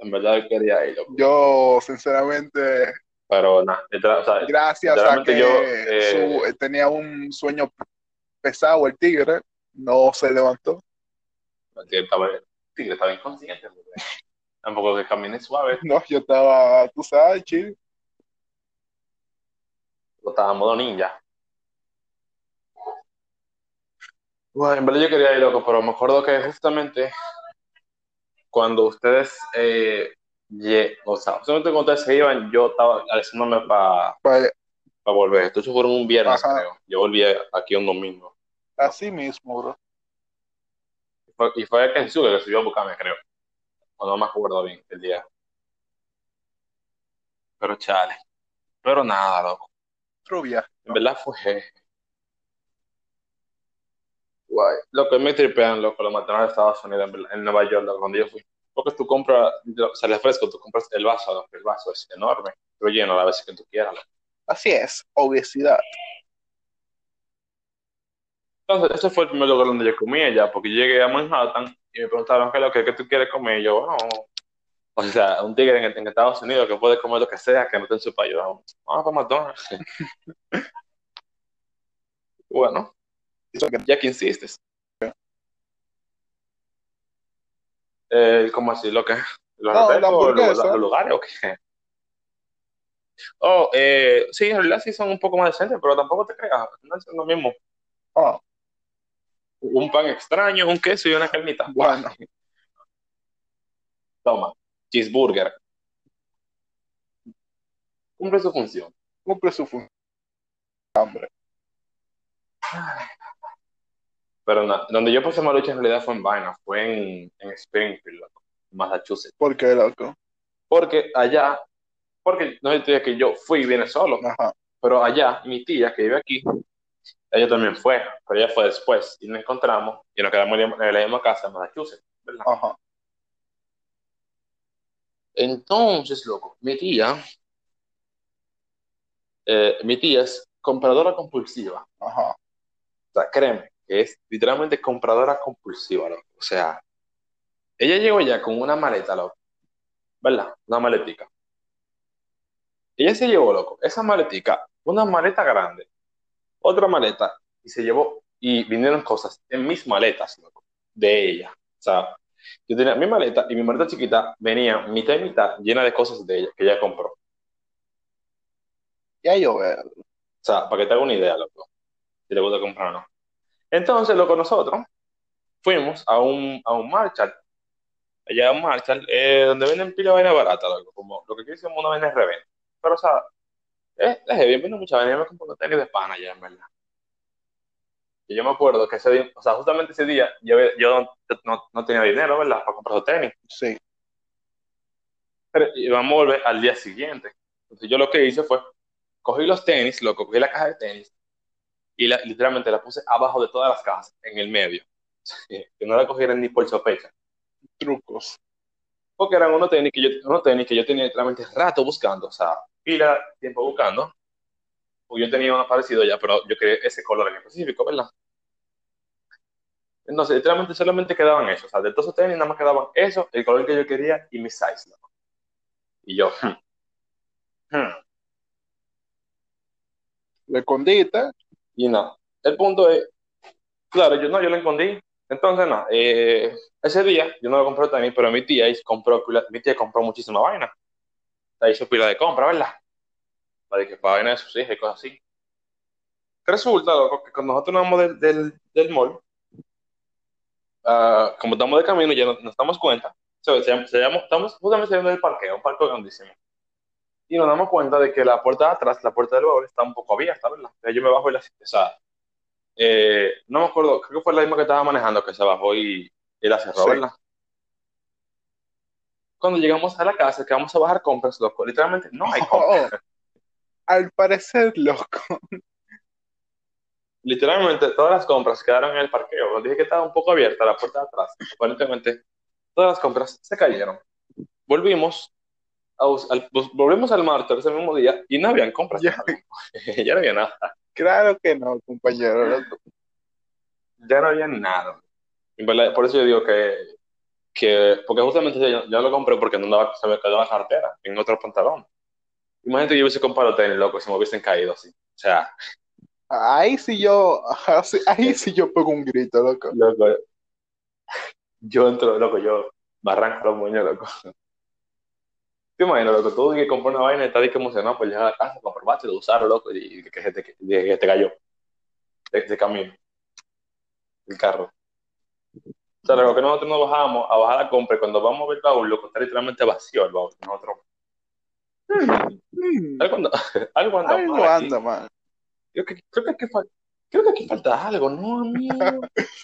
En verdad quería ir. Yo, sinceramente, Pero nada, literal, o sea, gracias a que yo, eh, su- tenía un sueño pesado el tigre, no se levantó. que estaba, el tigre estaba inconsciente. Tampoco que camine suave, No, yo estaba, tú sabes, chill. Estaba en modo ninja. Bueno, en verdad yo quería ir, loco, pero me acuerdo que justamente cuando ustedes, eh, o sea, justamente cuando ustedes se iban, yo estaba alistándome para Pues, volver. Entonces fueron un viernes, Ajá. creo. Yo volví aquí un domingo. así mismo, bro. Fue- y fue Kensuke que subió a buscarme, creo. O no me acuerdo bien el día. Pero chale. Pero nada, loco. Otro viaje. En verdad fue. Guay. Loco, me tripean, loco, lo mataron a Estados Unidos, en, verdad, en Nueva York, loco, cuando yo fui. Porque tú compras, o sea, el refresco, tú compras el vaso, loco, el vaso es enorme. Lo lleno las veces que tú quieras, loco. Así es, obesidad. Entonces, ese fue el primer lugar donde yo comía ya, porque llegué a Manhattan y me preguntaron qué es lo que, qué tú quieres comer. Y yo, bueno, o sea, un tigre en, en Estados Unidos que puede comer lo que sea, que no esté en su país. Yo, Vamos para McDonald's. bueno, ya que insistes. Eh, ¿Cómo así? ¿Lo que? ¿Los No, los lugares o qué? Oh, eh, sí, en realidad sí son un poco más decentes, pero tampoco te creas, no es lo mismo. Ah, Un pan extraño, un queso y una carnita. Bueno. Toma, cheeseburger. Cumple su función. cumple su función. Hambre. Pero no, donde yo pasé malucha en realidad fue en Vaina, fue en, en Springfield, loco, Massachusetts. ¿Por qué, loco? Porque allá, porque no te que yo fui y vine solo, Ajá. pero allá mi tía que vive aquí, ella también fue, pero ella fue después y nos encontramos y nos quedamos en la misma casa en Massachusetts, ¿verdad? Ajá. Entonces, loco, mi tía, eh, mi tía es compradora compulsiva. Ajá. O sea, créeme, que es literalmente compradora compulsiva, loco. O sea, ella llegó ya con una maleta, loco. ¿Verdad? Una maletica. Ella se llevó, loco, esa maletica, una maleta grande, otra maleta, y se llevó, y vinieron cosas en mis maletas, loco, de ella. O sea, yo tenía mi maleta y mi maleta chiquita venía mitad y mitad llena de cosas de ella que ella compró. Ya yo veo. O sea, para que te haga una idea, loco, si le gusta comprar o no. Entonces, loco, nosotros fuimos a un, a un Marshall, allá a un Marshall, eh, donde venden pila de vaina barata, loco, como lo que quiere decir una vaina de reventa. Pero, o sea, es, es bien, vende mucha vaina, yo me compré unos tenis de pana allá, en verdad. Y yo me acuerdo que ese día, o sea, justamente ese día, yo, yo no, no, no tenía dinero, ¿verdad? Para comprar esos tenis. Sí. Pero íbamos a volver al día siguiente. Entonces yo lo que hice fue, cogí los tenis, loco, cogí la caja de tenis y la- literalmente la puse abajo de todas las cajas, en el medio. Que no la cogieran ni por sospecha. Trucos. Porque eran unos tenis que yo, unos tenis que yo tenía literalmente rato buscando, o sea, pila tiempo buscando. Yo tenía uno parecido ya, pero yo quería ese color en específico, ¿verdad? Entonces, literalmente solamente quedaban esos. O sea, de todos esos tenis nada más quedaban eso, el color que yo quería y mi size. Y yo, hmm, hmm. Le escondiste. Y no. El punto es, claro, yo no, yo lo escondí. Entonces, no. eh, ese día yo no lo compré tenis, pero mi tía compró, mi tía compró muchísima vaina. La hizo pila de compra, ¿verdad? Para que para vaina de sus hijas y cosas así. Resulta, loco, que cuando nosotros nos vamos del, del, del mall, ah, como estamos de camino, ya nos, nos damos cuenta, se, se- se estamos justamente saliendo del parqueo, un parqueo grandísimo, y nos damos cuenta de que la puerta de atrás, la puerta del baúl, está un poco abierta, ¿verdad? Entonces yo me bajo y la, o sea, eh, no me acuerdo, creo que fue la misma que estaba manejando que se bajó y, y la cerró, Sí. ¿verdad? Cuando llegamos a la casa, que vamos a bajar compras, loco, literalmente no hay compras. Al parecer, loco. Literalmente todas las compras quedaron en el parqueo. Cuando dije que estaba un poco abierta la puerta de atrás, aparentemente todas las compras se cayeron. Volvimos, a al, bus- volvimos al martes ese mismo día y no habían compras. Ya. ya no había nada. Claro que no, compañero. Ya no había nada. Por eso yo digo que, que porque justamente yo, yo lo compré porque no andaba, se me quedó la cartera en otro pantalón. Imagínate que yo hubiese comprado tenis, loco, si me hubiesen caído así. O sea, Ahí sí yo, ahí sí yo pego un grito, loco. loco, yo entro, loco, yo me arranco los moños, loco. Te imaginas, loco, tú que comprar una vaina y estás que emocionado por llegar a la casa, comprobaste de usarlo, loco, y que, se te, que, que te cayó de, de camino, el carro. O sea, lo que nosotros nos bajamos a bajar la compra y cuando vamos a ver el baúl, loco, está literalmente vacío el baúl. Nosotros, Mm, algo anda, algo anda algo mal anda. Creo que, creo que aquí fal- creo que aquí falta algo, ¿no, amigo?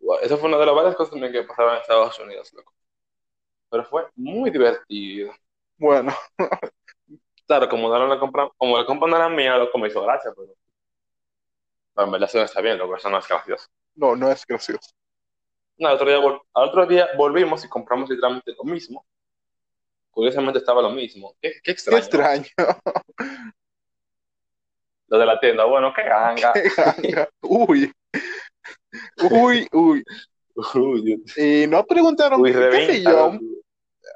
Wow, Esa fue una de las varias cosas también que pasaron en Estados Unidos, loco. Pero fue muy divertido. Bueno, Claro, como no la compra, como la compra no era mía, loco, me hizo gracia, pero, pero en verdad eso no está bien, loco, eso no es gracioso. no, no es gracioso. No, al otro día, al otro día volvimos y compramos literalmente lo mismo. Curiosamente estaba lo mismo. Qué, qué Qué extraño. extraño. Lo de la tienda, bueno, qué ganga. Qué ganga. Uy. Uy, uy. Uy. Y no preguntaron, Uy, qué sé reventa. yo,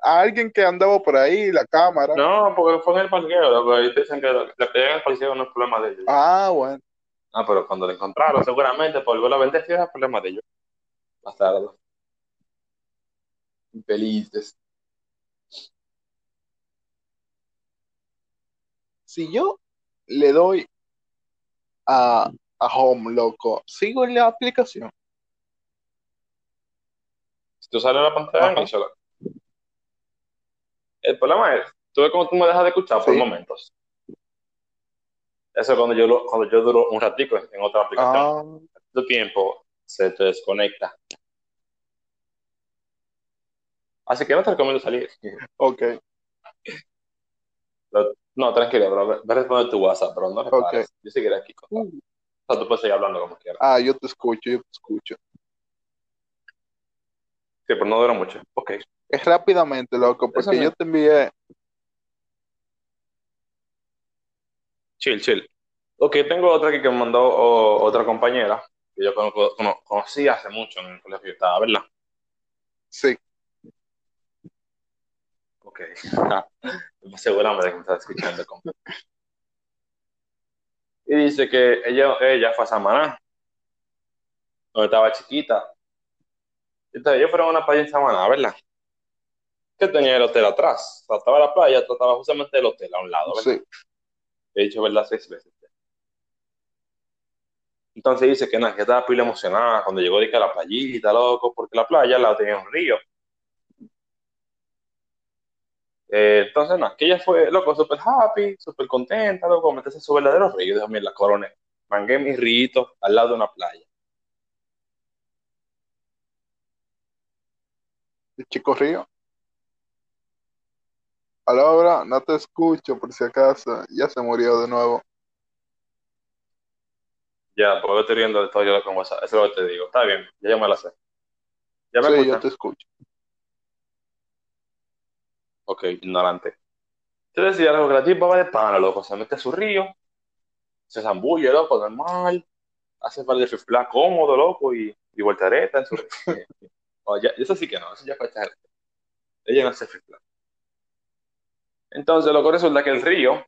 a alguien que andaba por ahí, la cámara. No, porque fue en el parqueo, te dicen que que pegan en el parqueo no es problema de ellos. Ah, bueno. Ah, pero cuando lo encontraron, seguramente por volver a vender, sí es problema de ellos. Más tarde. Felices. Si yo le doy a, a Home, loco, sigo en la aplicación. Si tú sales a la pantalla, Ajá. El problema es, tú ves cómo tú me dejas de escuchar por Sí. momentos. Eso es cuando yo, lo- cuando yo duro un ratico en otra aplicación. Ah, Tu tiempo se te desconecta. Así que no te recomiendo salir. ok, Pero- no, tranquilo, bro. Ve ve a responder tu WhatsApp, pero no le Ok. pares. Yo seguiré aquí. Con... O Uh. sea, tú puedes seguir hablando como quieras. ah, yo te escucho, yo te escucho. Sí, pero no dura mucho. Ok. Es rápidamente, loco, porque yo te envié. Chill, chill. Ok, tengo otra aquí que me mandó o- otra compañera que yo conocí hace mucho en el colegio que estaba, ¿verdad? Sí, Ok. Seguramente que me está escuchando. Y dice que ella, ella fue a Samaná, donde estaba chiquita. Entonces ellos fueron a una playa en Samaná, ¿verdad? Que tenía el hotel atrás. O sea, estaba la playa, estaba justamente el hotel a un lado, ¿verdad? Sí. He dicho verdad seis veces. Entonces dice que nada, que estaba pila emocionada cuando llegó de que a la playita, loco, porque la playa lado tenía un río. Eh, entonces nada, que ella fue, loco, súper happy, súper contenta, loco, meterse en su verdadero río. Dijo, mira, la coroné, mangué mi rito al lado de una playa. El chico río. A la hora, no te escucho por si acaso. Ya se murió de nuevo. Ya, porque estoy riendo de todo yo con WhatsApp, eso es lo que te digo. Está bien, ya yo me la sé. ¿Ya me Sí, yo te escucho. Ok, ignorante. Te decía, loco, que la tipa va de pana, loco, se mete a su río, se zambulle, loco, normal, hace par de fifla cómodo, loco, y, y voltereta en su río. Oh, ya- eso sí que no, eso ya fue exagerado. Ella no hace fifla. Entonces, loco, resulta que el río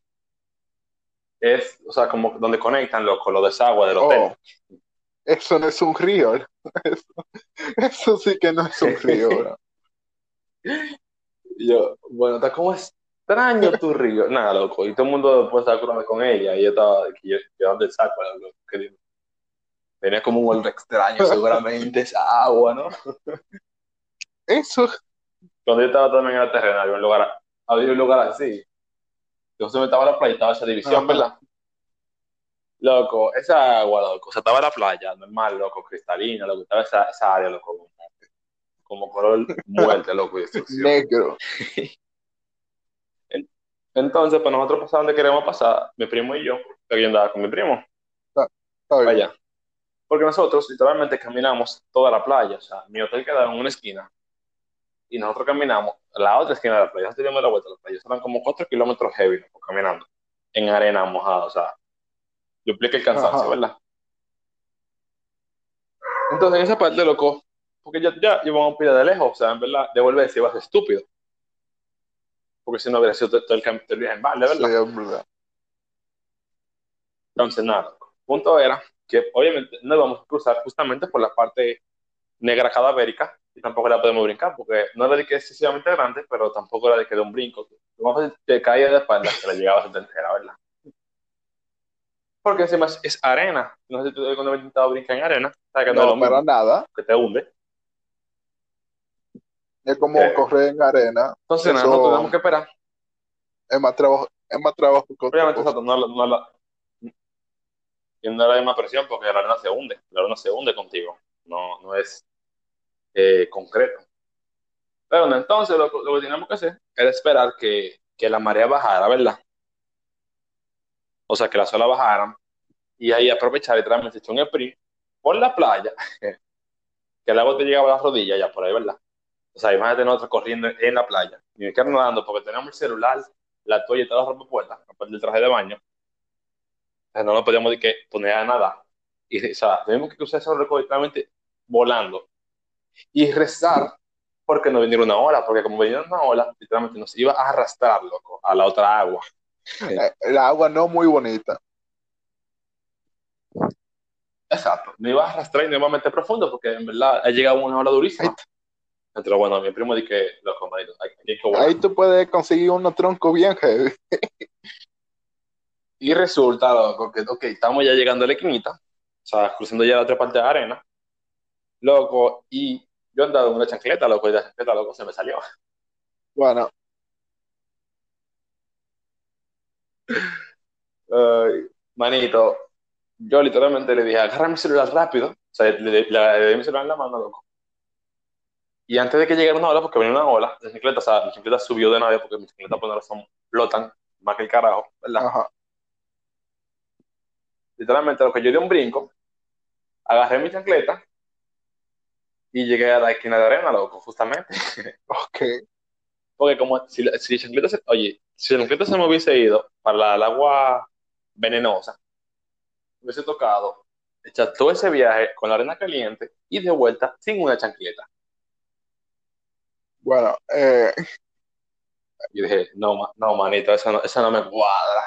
es, o sea, como donde conectan, loco, los desagües del hotel. Oh, eso no es un río. Eso, eso sí que no es un río, bro. Y yo, bueno, está como extraño tu río. Nada, loco. Y todo el mundo después estaba curando con ella. Y yo estaba, yo, yo dónde saco, loco. Que digo, Tenía como un olor extraño, seguramente, esa agua, ¿no? Eso, Cuando yo estaba también en la terrena, había un lugar, había un lugar así. Yo se me estaba la playa, estaba esa división. ¿verdad? Loco, esa agua, loco, o sea, estaba la playa, normal, loco, cristalina, loco, estaba esa, esa área, loco, como, color muerte, loco, y destrucción. negro. Entonces, pues nosotros pasamos donde queremos pasar, mi primo y yo, porque yo andaba con mi primo, Está bien. allá. Porque nosotros literalmente caminamos toda la playa, o sea, mi hotel quedaba en una esquina y nosotros caminamos a la otra esquina de la playa, nosotros dimos la vuelta a la playa, eran como cuatro kilómetros heavy, loco, caminando, en arena mojada, o sea, duplica el cansancio, Ajá. ¿verdad? Entonces, en esa parte, loco, porque ya, ya llevamos pila de lejos, o sea, en verdad, devolverse iba a ser estúpido, porque si no hubiera sido todo, el, cam- todo el viaje en balde, Sí, ¿verdad? es verdad. Entonces, nada, punto era que obviamente no íbamos a cruzar justamente por la parte negra cadavérica y tampoco la podemos brincar porque no era de que excesivamente grande, pero tampoco era de que de un brinco. Lo más te caía de espalda que le llegaba a la entera, ¿verdad? Porque encima es, es arena. No sé si tú cuando he intentado brincar en arena, sabes que no, es No, lo para mismo, nada. que te hunde. Es como Eh. correr en arena. Entonces, nada, Eso- nosotros tenemos que esperar. Es más trabajo, es más trabajo que Obviamente, exacto, no, no, la- y no era la misma presión porque la arena se hunde. La arena se hunde contigo. No, no es eh, concreto. Pero no, entonces lo, lo que teníamos que hacer era esperar que, que la marea bajara, ¿verdad? O sea, que las olas bajaran y ahí aprovechar y echar un sprint por la playa, que el agua te llegaba a las rodillas ya por ahí, ¿verdad? O sea, imagínate nosotros corriendo en la playa, ni siquiera nadando porque teníamos el celular, la toalla y toda la ropa puesta, aparte del traje de baño. O sea, no nos podíamos de que poner a nada. Y, o sea, tenemos que cruzar ese recorrido literalmente volando y rezar porque no viniera una ola, porque como venía una ola, literalmente nos iba a arrastrar, loco, a la otra agua. Eh, El agua no muy bonita. Exacto, me iba a arrastrar y me iba a meter profundo porque en verdad ha llegado una ola durísima. Pero bueno, mi primo dice que, loco, marido, hay, hay que volar. Ahí tú puedes conseguir unos troncos bien heavy. Y resulta, loco, que ok, estamos ya llegando a la esquinita, o sea, cruzando ya la otra parte de la arena, loco, y yo andaba en una chancleta, loco, y la chancleta, loco, se me salió. Bueno, Ay, manito, yo literalmente le dije, agarra mi celular rápido, o sea, le, le- le di mi celular en la mano, loco. Y antes de que llegara una ola, porque venía una ola, la chancleta, o sea, mi chancleta subió de nave porque mis chancletas por una razón flotan más que el carajo, ¿verdad? ajá. Literalmente, lo que yo di un brinco, agarré mi chancleta y llegué a la esquina de arena, loco, justamente. Ok. Porque como si, la- si chancleta se, oye, si la chancleta se me hubiese ido para la- el agua venenosa, hubiese tocado echar todo ese viaje con la arena caliente y de vuelta sin una chancleta. Bueno, eh, Y dije, no, no manito, eso no, eso no me cuadra.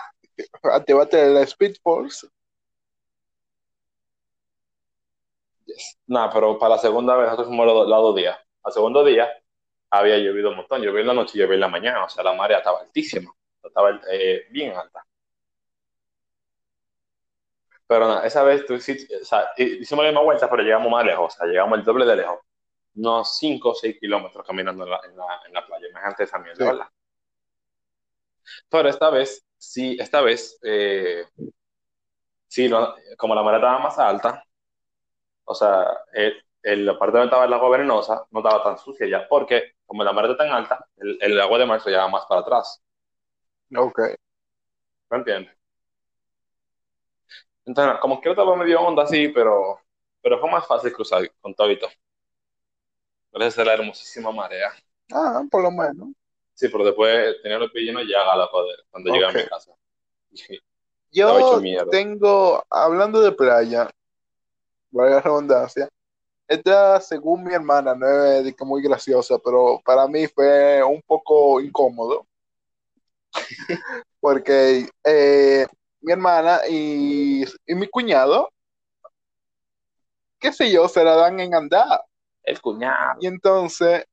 Activate la Speed Force. Nada, pero para la segunda vez nosotros fuimos los, dos- los dos días. Al segundo día había llovido un montón. Llovió en la noche y llovió en la mañana. O sea, la marea estaba altísima. Estaba eh, bien alta. Pero nada, esa vez tú sí, o sea, hicimos la misma vuelta, pero llegamos más lejos. O sea, llegamos el doble de lejos. Unos 5 o 6 kilómetros caminando en la, en la, en la playa. Imagínate esa mierda, Sí. Pero esta vez, sí, esta vez, eh, sí, como la marea estaba más alta, o sea, el, el- la parte donde estaba el agua venenosa no estaba tan sucia ya, porque como la marea está tan alta, el, el agua de mar se lleva más para atrás, Ok. ¿me entiendes? Entonces, como que estaba medio onda así, pero, pero fue más fácil cruzar con todito. Gracias a la hermosísima marea. Ah, por lo menos. Sí, pero después tenía los pies llenos ya a la poder cuando llegué a mi casa. Yo tengo, hablando de playa, valga la redundancia, esta, según mi hermana, no es muy graciosa, pero para mí fue un poco incómodo. Porque eh, mi hermana y, y mi cuñado, qué sé yo, se la dan en andar. El cuñado. Y entonces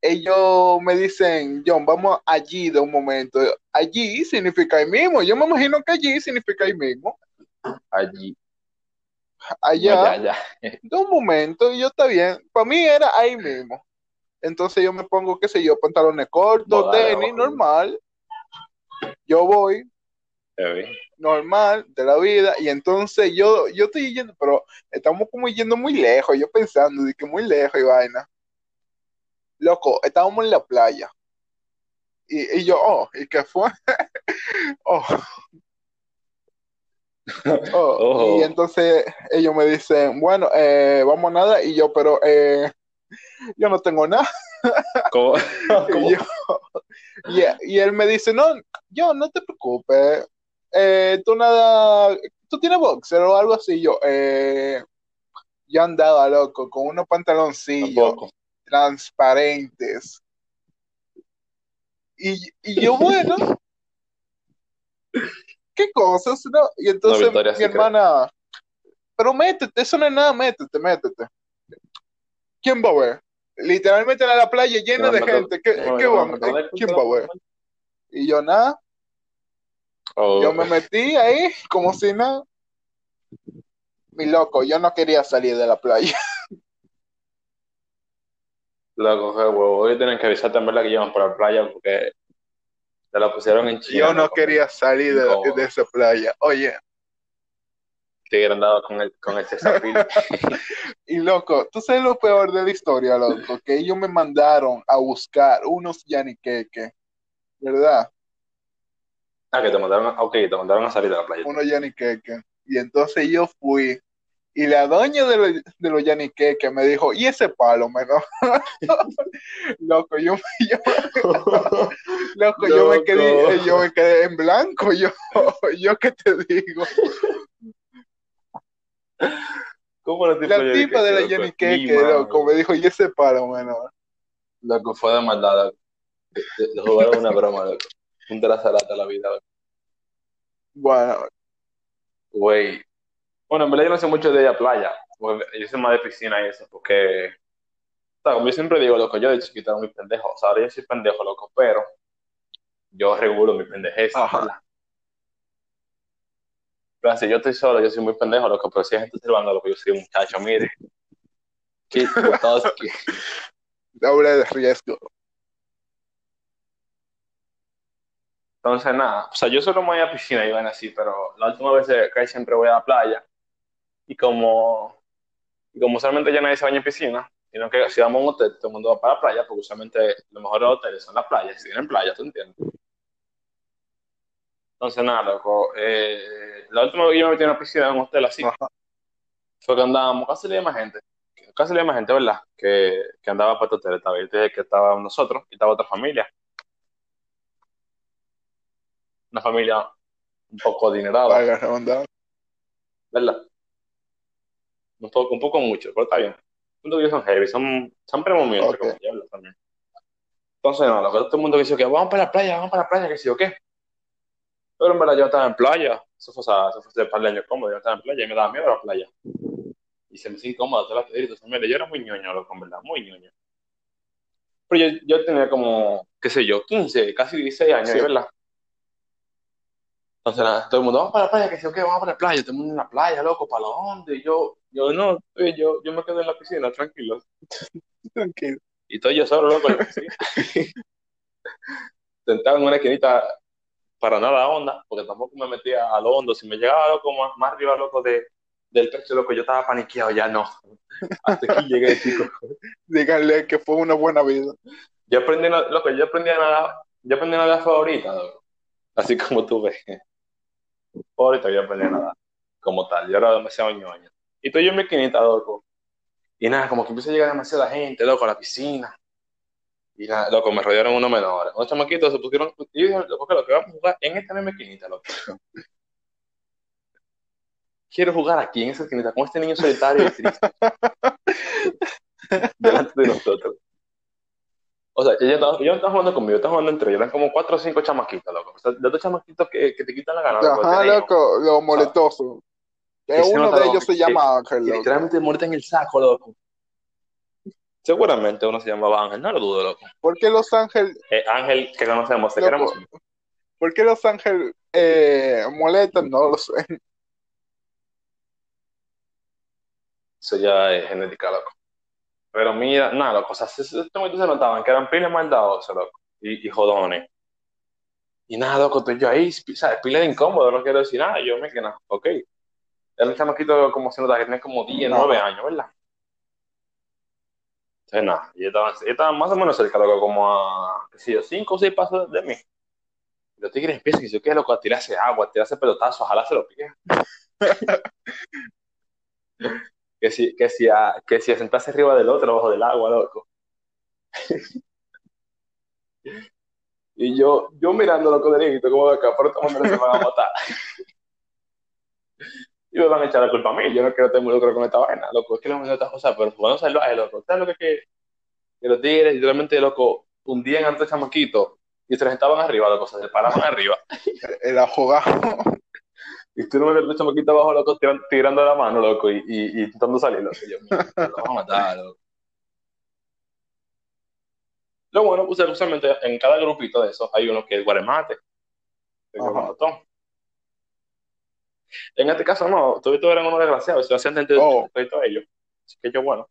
ellos me dicen, John, vamos allí de un momento. Allí significa ahí mismo. Yo me imagino que allí significa ahí mismo. Allí. Allá, Ya, ya. de un momento, y yo está bien. Para mí era ahí mismo. Entonces yo me pongo, qué sé yo, pantalones cortos, No, tenis, normal. Yo voy. Normal, de la vida, y entonces yo, yo estoy yendo, pero estamos como yendo muy lejos, yo pensando de que muy lejos y vaina. Loco, estábamos en la playa. Y, y yo, oh, ¿y qué fue? oh. Oh. Y entonces ellos me dicen, bueno, eh, vamos a nada, y yo, pero eh, yo no tengo nada. ¿Cómo? ¿Cómo? Y, yo- y- y él me dice, no, yo no te preocupes, eh, tú nada, tú tienes boxer o algo así. Yo, eh, yo andaba loco con unos pantaloncillos Tampoco. transparentes. Y, y yo, bueno, ¿qué cosas? No? Y entonces mi hermana, pero métete, eso no es nada, métete, métete. ¿Quién va a ver? Literalmente en la playa llena de gente. ¿Qué, no, no, ¿Quién va a ver? Y yo nada, Oh, yo me metí ahí como si nada. Mi loco, yo no quería salir de la playa. Loco, qué huevo. Hoy tienen que avisarte en verdad que llevan por la playa porque te la pusieron en China. Yo no loco. quería salir de, de esa playa. Oye, Tigre andaba con el, con el Cesafil. y loco, tú sabes lo peor de la historia, loco, que ellos me mandaron a buscar unos yaniqueque, ¿verdad? Ah, que te mandaron, a- ok, te mandaron a salir de la playa. Unos yaniqueque. Y entonces yo fui. Y la doña de, los- de los yaniqueque me dijo, ¿y ese palo, menor? loco, yo, yo, loco, yo me quedé, yo me quedé en blanco, yo, yo qué te digo. ¿Cómo la tipa, La tipa de la Jenny loco? Me dijo, ¿y ese palo, menor? Loco, fue de maldad. loco. Le- Le le jugaron una broma, loco. Un trazarata a la vida. Bueno, Güey. Bueno, en verdad yo no sé mucho de ir a playa. porque yo soy más de piscina y eso, porque. O sea, como yo siempre digo, loco, yo de chiquito era muy pendejo. O sea, ahora yo soy pendejo, loco, pero yo regulo mi pendejez. Pero si yo estoy solo, yo soy muy pendejo, loco, pero si hay gente observando, loco, yo soy un muchacho, mire. Doble de riesgo. Entonces, nada, o sea, yo solo me voy a piscina y van así, pero la última vez que siempre voy a la playa. Y como, y como usualmente ya nadie se baña en piscina, sino que si vamos a un hotel, todo el mundo va para la playa, porque usualmente los mejores hoteles son las playas, si tienen playa, ¿tú entiendes? Entonces, nada, loco, eh, la última vez que yo me metí en una piscina en un hotel así, Ajá. fue que andábamos, casi le más gente, casi le más gente, ¿verdad? Que, que andaba para este hotel, estaba, yo te dije que estábamos nosotros y estaba otra familia. Una familia un poco adinerada. ¿verdad? Un poco, un poco mucho, pero está bien. Siento que son heavy, son, son primos míos, entre Ok. comillas, ¿verdad? También. Entonces, no, lo que todo el mundo dice que vamos para la playa, vamos para la playa, que sí o qué. Pero en verdad yo estaba en playa, eso fue, o sea, eso fue un par de años cómodo, yo estaba en playa y me daba miedo a la playa. Y se me hizo incómodo hacer la pedrita, yo era muy ñoño, loco, en verdad, muy ñoño. Pero yo, yo tenía como, qué sé yo, 15, casi 16 años, Sí. ¿verdad? Entonces, nada, todo el mundo, vamos para la playa, que sí o qué, vamos para la playa, todo el mundo en la playa, loco, ¿para dónde? Y yo, yo no, eh, yo, yo me quedé en la piscina, tranquilo. Tranquilo. Y estoy yo solo, loco, en la piscina. Sentado en una esquinita para nada honda, porque tampoco me metía al hondo. Si me llegaba loco más, más arriba, loco, de, del pecho, loco, yo estaba paniqueado, ya no. Hasta aquí llegué, chico. Díganle que fue una buena vida. Yo aprendí, a- loco, yo aprendí a nadar, yo aprendí a nadar favorita, loco. Así como tú ves. Favorita, yo aprendí a nadar, como tal. Yo era demasiado ñoño. Y estoy yo en mi esquinita, loco. Y nada, como que empieza a llegar demasiada gente, loco, a la piscina. Y nada, loco, me rodearon unos menores. Unos chamaquitos se pusieron. Y yo dije, loco, que lo que vamos a jugar en esta misma esquinita, loco. Quiero jugar aquí, en esa esquinita, con este niño solitario y triste. delante de nosotros. O sea, ellos no ellos no están jugando conmigo, están jugando entre ellos. Eran como cuatro o cinco chamaquitos, loco. O sea, de estos chamaquitos que, que te quitan la gana. Ajá, loco, lo. Que Que se uno de ellos se llama Ángel, loco. literalmente muerta en el saco, loco. Seguramente uno se llamaba Ángel, no lo dudo, loco. ¿Por qué Los Ángeles, Eh, Ángel, que conocemos, Loco. queremos. por qué Los Ángeles eh, molestan? No lo sé. Eso ya es genética, loco. Pero mira, nada, loco. O sea, se, notaban que eran piles maldadosos, loco. Y, y jodones. Y nada, loco, estoy yo ahí, ¿sabes? Pile de incómodo, no quiero decir nada. Yo me quedé, nada, ok. Era un chamaquito, como se nota, que tenía como 10, No. 9 años, ¿verdad? Entonces, nada, yo estaba, yo estaba más o menos cerca, loco, como a, qué sé yo, 5 o 6 pasos de mí. Y los tigres empiezan, y yo, ¿qué, loco? A tirarse agua, a tirarse pelotazos, ojalá se lo pique. Que si, que si, a, que si sentarse arriba del otro, abajo del agua, loco. y yo, yo mirando, loco, de como acá, pero manera se me van a matar. y me van a echar la culpa a mí, yo no quiero tener lucro con esta vaina, loco, es que lo mismo estas cosas, pero jugando salvaje, loco, ¿sabes lo que es que, los tigres, literalmente, loco, hundían a estos chamaquitos y se les sentaban arriba, loco, se paraban arriba. Era jugado. Y tú no me ves los chamaquitos abajo, loco, tiran- tirando la mano, loco, y, y, y intentando salir, loco. Yo, lo vamos a matar, loco. Lo bueno, pues, usualmente en cada grupito de esos hay uno que es guaremate, un. En este caso, no, todos eran unos desgraciados, se hacían dentro Oh. de todo ellos. Así que yo, bueno.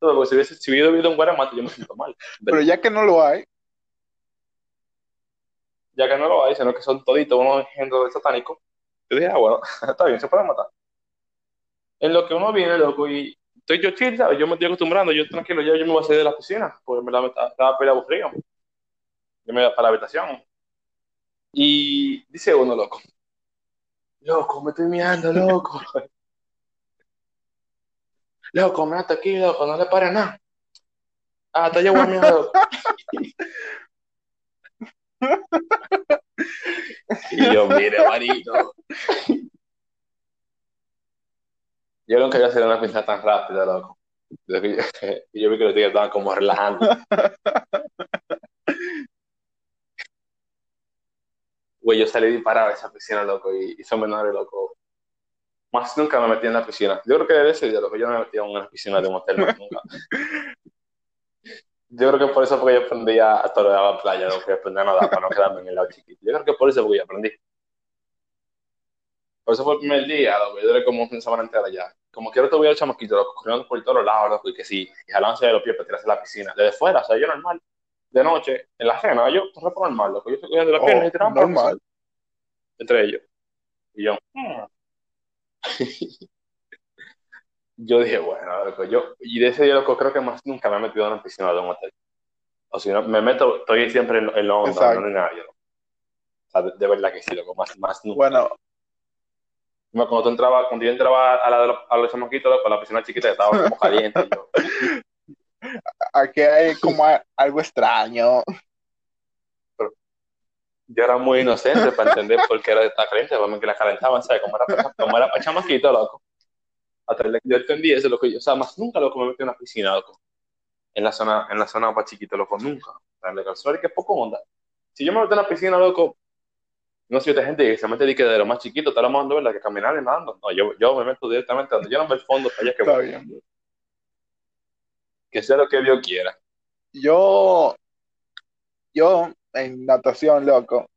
Todo, porque si hubiese, si hubiera vivido un guaremate, yo me siento mal. Pero ya que no lo hay, Ya que no lo hay, sino que son toditos unos de satánicos. Yo dije, ah, bueno, está bien, se puede matar. En lo que uno viene, loco, y estoy yo chill, ¿sabes? Yo me estoy acostumbrando, yo tranquilo, ya yo me voy a salir de la piscina, porque me la estaba, peleado aburrido. Yo me iba para la habitación. Y dice uno, loco, loco, me estoy mirando, loco. loco, me hasta aquí, loco, no le para nada. Ah, está yo guameado. y yo, mire, marito. Yo nunca había hacer una pinza tan rápida, loco. Yo, yo vi que los tigres estaban como relajando. Güey, yo salí disparado de esa piscina, loco, y, y son menores, loco. Más nunca me metí en la piscina. Yo creo que desde ese día, loco, yo no me metí en una piscina de un hotel, nunca. Yo creo que por eso porque yo aprendí a, torear la playa, loco, y aprendí a nadar para no quedarme en el lado chiquito. Yo creo que por eso porque yo aprendí. Por eso fue el primer día, loco, yo duré como una semana entera ya. Como quiero te voy al chamaquito, loco, corriendo por todos lados, loco, y que sí, y jalándose de los pies para tirarse a la piscina. Desde fuera, o sea, yo normal. De noche, en la cena, yo corro por normal, loco. Yo estoy cogiendo las Oh, piernas y tirando normal. Entre ellos. Y yo, hmm. yo dije, bueno, loco, yo, y de ese día, loco, creo que más nunca me he metido en una piscina de un hotel. O si no, me meto, estoy siempre en, en lo hondo, Exacto. no en nadie, loco. O sea, de, de verdad que sí, loco, más, más nunca. Bueno, Cuando, tú entrabas, cuando yo entraba a, la de los, a los chamaquitos, loco, la piscina chiquita estaba como caliente. yo, aquí hay como algo extraño. yo era muy inocente para entender por qué era de esta caliente, porque que la calentaban, ¿sabes? Como era, como era para chamaquito, loco. Hasta que yo entendí eso, loco. Yo, o sea, más nunca, loco, me metí en una piscina, loco. en la zona, en la zona para chiquito, loco, nunca. En el que es poco onda. Si yo me meto en la piscina, loco, no sé de gente que se mete de lo más chiquito, está lo más hondo, ¿verdad? Que caminar y nadando. No, yo, yo me meto directamente donde yo no veo el fondo para allá que Está bien. Que sea lo que Dios quiera. Yo, yo en natación, loco,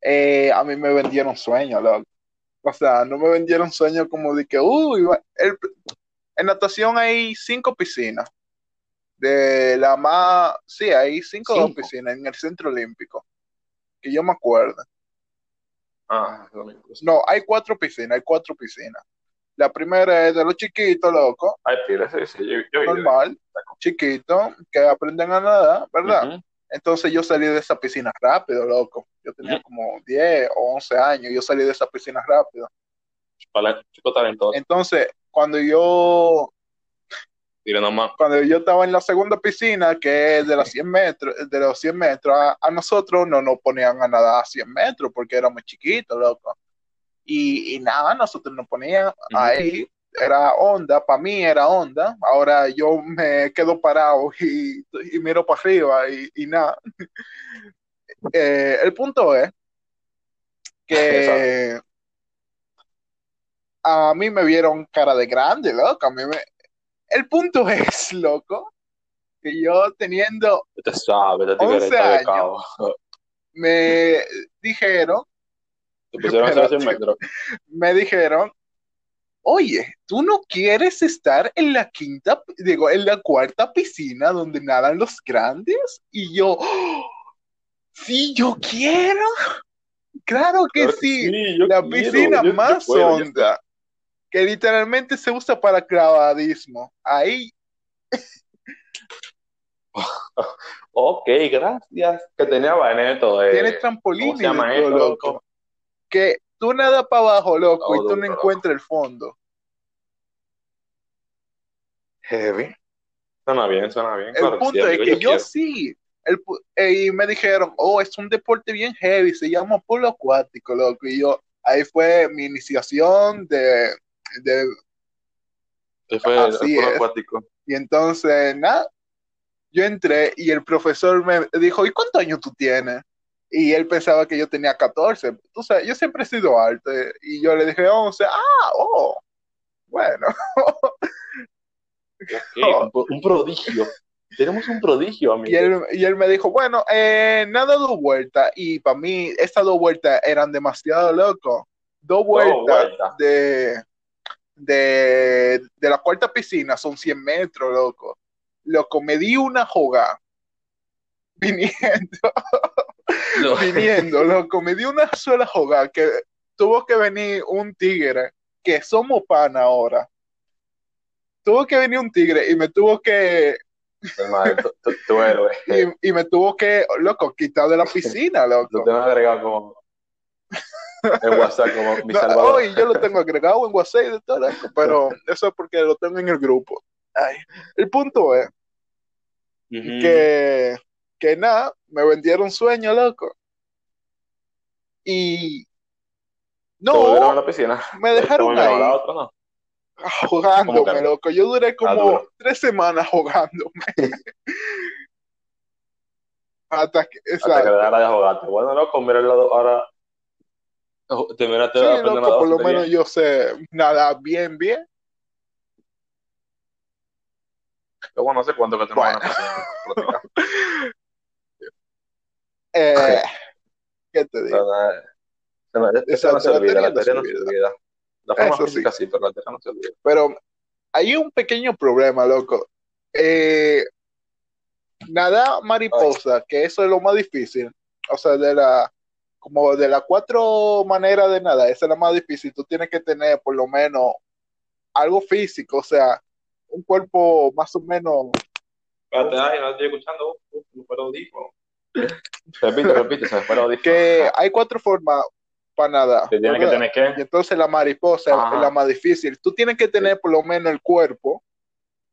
eh, a mí me vendieron sueños, loco. O sea, no me vendieron sueños como de que, uy, va- el- en natación hay cinco piscinas. De la más, sí, hay cinco o dos Cinco. piscinas en el centro olímpico, que yo me acuerdo. Ah. No, hay cuatro piscinas, hay cuatro piscinas. La primera es de los chiquitos, loco, Ay, sí, sí, yo, yo normal, chiquito, que aprenden a nadar, ¿verdad? Ujú. Entonces yo salí de esa piscina rápido, loco. Yo tenía como 10 o 11 años, yo salí de esa piscina rápido. Chico talentoso. Entonces, cuando yo, Tire nomás. cuando yo estaba en la segunda piscina, que es de los 100 metros, de los 100 metros, a, a nosotros no nos ponían a nadar a 100 metros porque éramos chiquitos, loco. Y, y nada, nosotros nos ponían ahí, era onda, para mí era onda. Ahora yo me quedo parado y, y miro para arriba y, y nada. Eh, el punto es que a mí me vieron cara de grande, loco. A mí me... El punto es, loco, que yo teniendo, sabe, este tigre 11 está años. me dijeron, Te metro. me dijeron, oye, ¿tú no quieres estar en la quinta, digo, en la cuarta piscina donde nadan los grandes? Y yo, "Oh, sí, yo quiero. Claro que Claro sí. la quiero, piscina yo- yo más puedo, honda, que literalmente se usa para clavadismo. Ahí, Ok, gracias. Que tenía Baneto. Eh, tiene trampolín ¿cómo se llama esto, loco? Que tú nadas para abajo, loco, y tú no encuentras el fondo. Heavy. Suena bien, suena bien. El Claro punto es que yo quiero. sí. El, eh, y me dijeron, oh, es un deporte bien heavy, se llama polo acuático, loco. Y yo, ahí fue mi iniciación de, de fue Así el polo es. acuático. y entonces, nada, yo entré y el profesor me dijo, ¿y cuántos años tú tienes? Y él pensaba que yo tenía 14. Tú sabes, yo siempre he sido alto. eh, Y yo le dije 11. Ah, oh, bueno. Ok, un, pro- un prodigio. Tenemos un prodigio, amigo. Y él, y él me dijo, bueno, eh, nada, dos vueltas. Y para mí, estas dos vueltas eran demasiado locos. Dos vueltas, vueltas. De, de, de la cuarta piscina son 100 metros, loco. Loco, me di una jugada. Viniendo, No. viniendo, loco, me di una sola jugada que tuvo que venir un tigre, que somos pana ahora. Tuvo que venir un tigre y me tuvo que, Hermano, tu, tu- tu héroe. y, y me tuvo que, loco, quitar de la piscina, Lo loco. tengo agregado como en WhatsApp, como mi No, salvador. hoy yo lo tengo agregado en WhatsApp y de todo eso, pero eso es porque lo tengo en el grupo. Ay, el punto es que, que nada, me vendieron sueño, loco. Y ¿Te volvieron a no, la piscina? me ¿Te dejaron volvieron a la ahí otra, no? ¿Cómo jugándome, loco. Yo duré como tres semanas jugándome. Hasta que, Hasta que exacto. le dejara de jugarte. Bueno, loco, mira el lado ahora. Te miraste Sí, loco, por lo menos bien. yo sé nada bien, bien. Yo bueno, no sé cuánto que te Bueno. van a piscina. Eh, ¿Qué te digo? Se me- Eso no Exacto, se la olvida, la no teoría no se olvida. La forma Eso sí. física sí, pero la teoría no se olvida. Pero hay un pequeño problema, loco. Eh, nada mariposa, que eso es lo más difícil. O sea, de la, como de las cuatro maneras de nada, esa es la más difícil. Tú tienes que tener por lo menos algo físico, o sea, un cuerpo más o menos. Espérate, no estoy escuchando. Fue el audífono. Repite, repite, se me fue el audífono. Que hay cuatro formas para nada. Te tienes que tener que. Y entonces la mariposa Ajá. es la más difícil. Tú tienes que tener por lo menos el cuerpo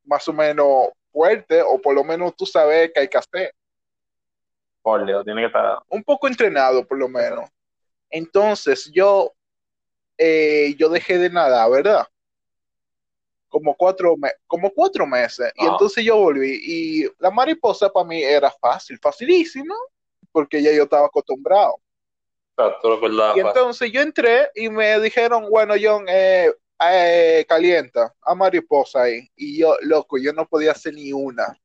más o menos fuerte, o por lo menos tú sabes que hay que hacer. Por tiene que estar. Un poco entrenado, por lo menos. Entonces yo, eh, yo dejé de nadar, ¿verdad? Como cuatro, me- como cuatro meses. Y Ah. entonces yo volví. Y la mariposa para mí era fácil, facilísima, porque ya yo estaba acostumbrado. Claro. Y entonces yo entré y me dijeron, bueno, John, eh, eh, calienta a mariposa ahí. Y yo, loco, yo no podía hacer ni una.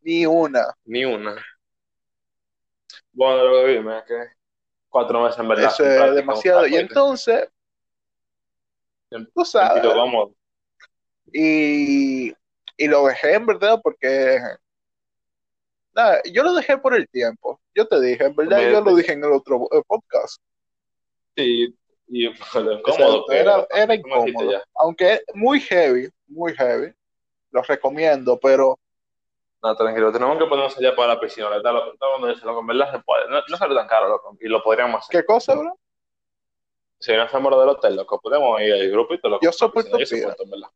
Ni una. Ni una. Bueno, lo que vi, es que cuatro meses en verdad. Eso es demasiado. Y entonces, tú sabes. Y, y lo dejé en verdad porque nada, yo lo dejé por el tiempo. Yo te dije, en verdad, yo lo dije en el otro eh, podcast. Sí, y incómodo era, era incómodo. Aunque muy heavy, muy heavy. Lo recomiendo, pero No, tranquilo, tenemos que ponernos allá para la piscina, ¿verdad? Lo loco, en verdad se puede. No, no sale tan caro, loco, y lo podríamos hacer. ¿qué cosa, bro? Si no hacemos lo del hotel, loco, podemos ir al grupito, loco. Yo soporto Yo soporto, en verdad.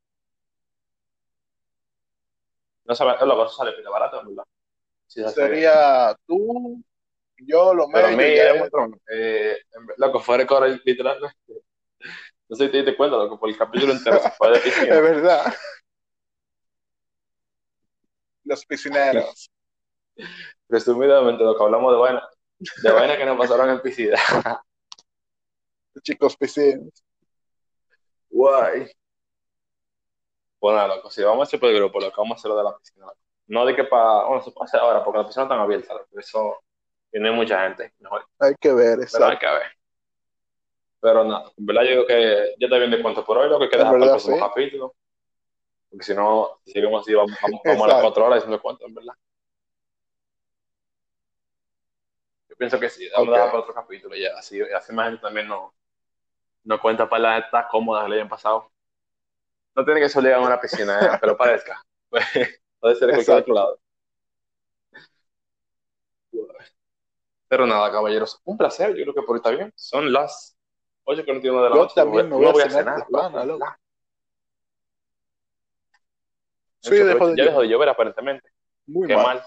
No sabe, loco, eso sale pila barato, en verdad. Bien. Sería tú, yo, lo Pero medio, mira, eh, loco, fuera de correr, literalmente. No sé si te diste cuenta, loco, por el capítulo entero se fue de es verdad. Los piscineros. Resumidamente, lo que hablamos de vaina, de vaina que nos pasaron en piscina. Chicos piscinos. Guay. Nada, loco, si vamos a hacer por el grupo, lo que vamos a hacer lo de la piscina. No de que para, bueno, se puede hacer ahora, porque las piscinas están abiertas, loco, eso, hay mucha gente, mejor, Hay que ver, pero hay exacto. que ver. Pero nada, en verdad yo digo que ya está bien de cuento por hoy, lo que queda para el próximo sí. capítulo. Porque si no, si seguimos así, vamos, vamos, vamos a las Exacto. cuatro horas diciendo cuentos, en verdad. Yo pienso que sí, vamos a dejar para otro capítulo ya, así, así más gente también no, no cuenta para las estas cómodas que le hayan pasado. No tiene que ser en una piscina, ¿eh? lo parezca. Puede ser de cualquier otro lado. Pero nada, caballeros, un placer, yo creo que por hoy está bien. Son las 8.41 de la Yo noche. también me no voy a cenar ya. Sí, provecho. de ya llover. dejó de llover aparentemente. Muy Qué mal. mal.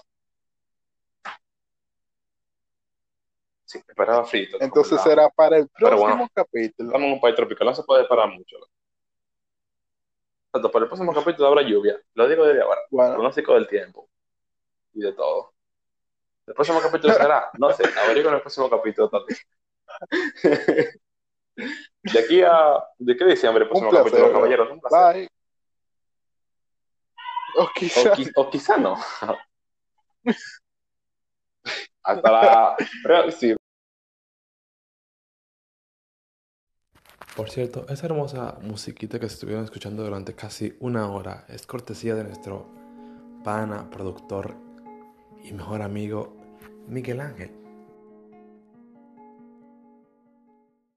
Sí, esperaba frito. Entonces será para el próximo bueno. capítulo. Estamos en un país tropical, no se puede esperar mucho. Exacto, para el próximo capítulo habrá lluvia. Lo digo desde ahora. Bueno, Pronóstico del tiempo. Y de todo. El próximo capítulo será, no sé, averiguo en el próximo capítulo también. De aquí a. ¿De qué diciembre el un próximo placer. capítulo, caballeros? Un placer. Bye. O O, quizás qui- o quizá no. Hasta la. pero sí. Por cierto, esa hermosa musiquita que estuvieron escuchando durante casi una hora es cortesía de nuestro pana, productor y mejor amigo Miguel Ángel.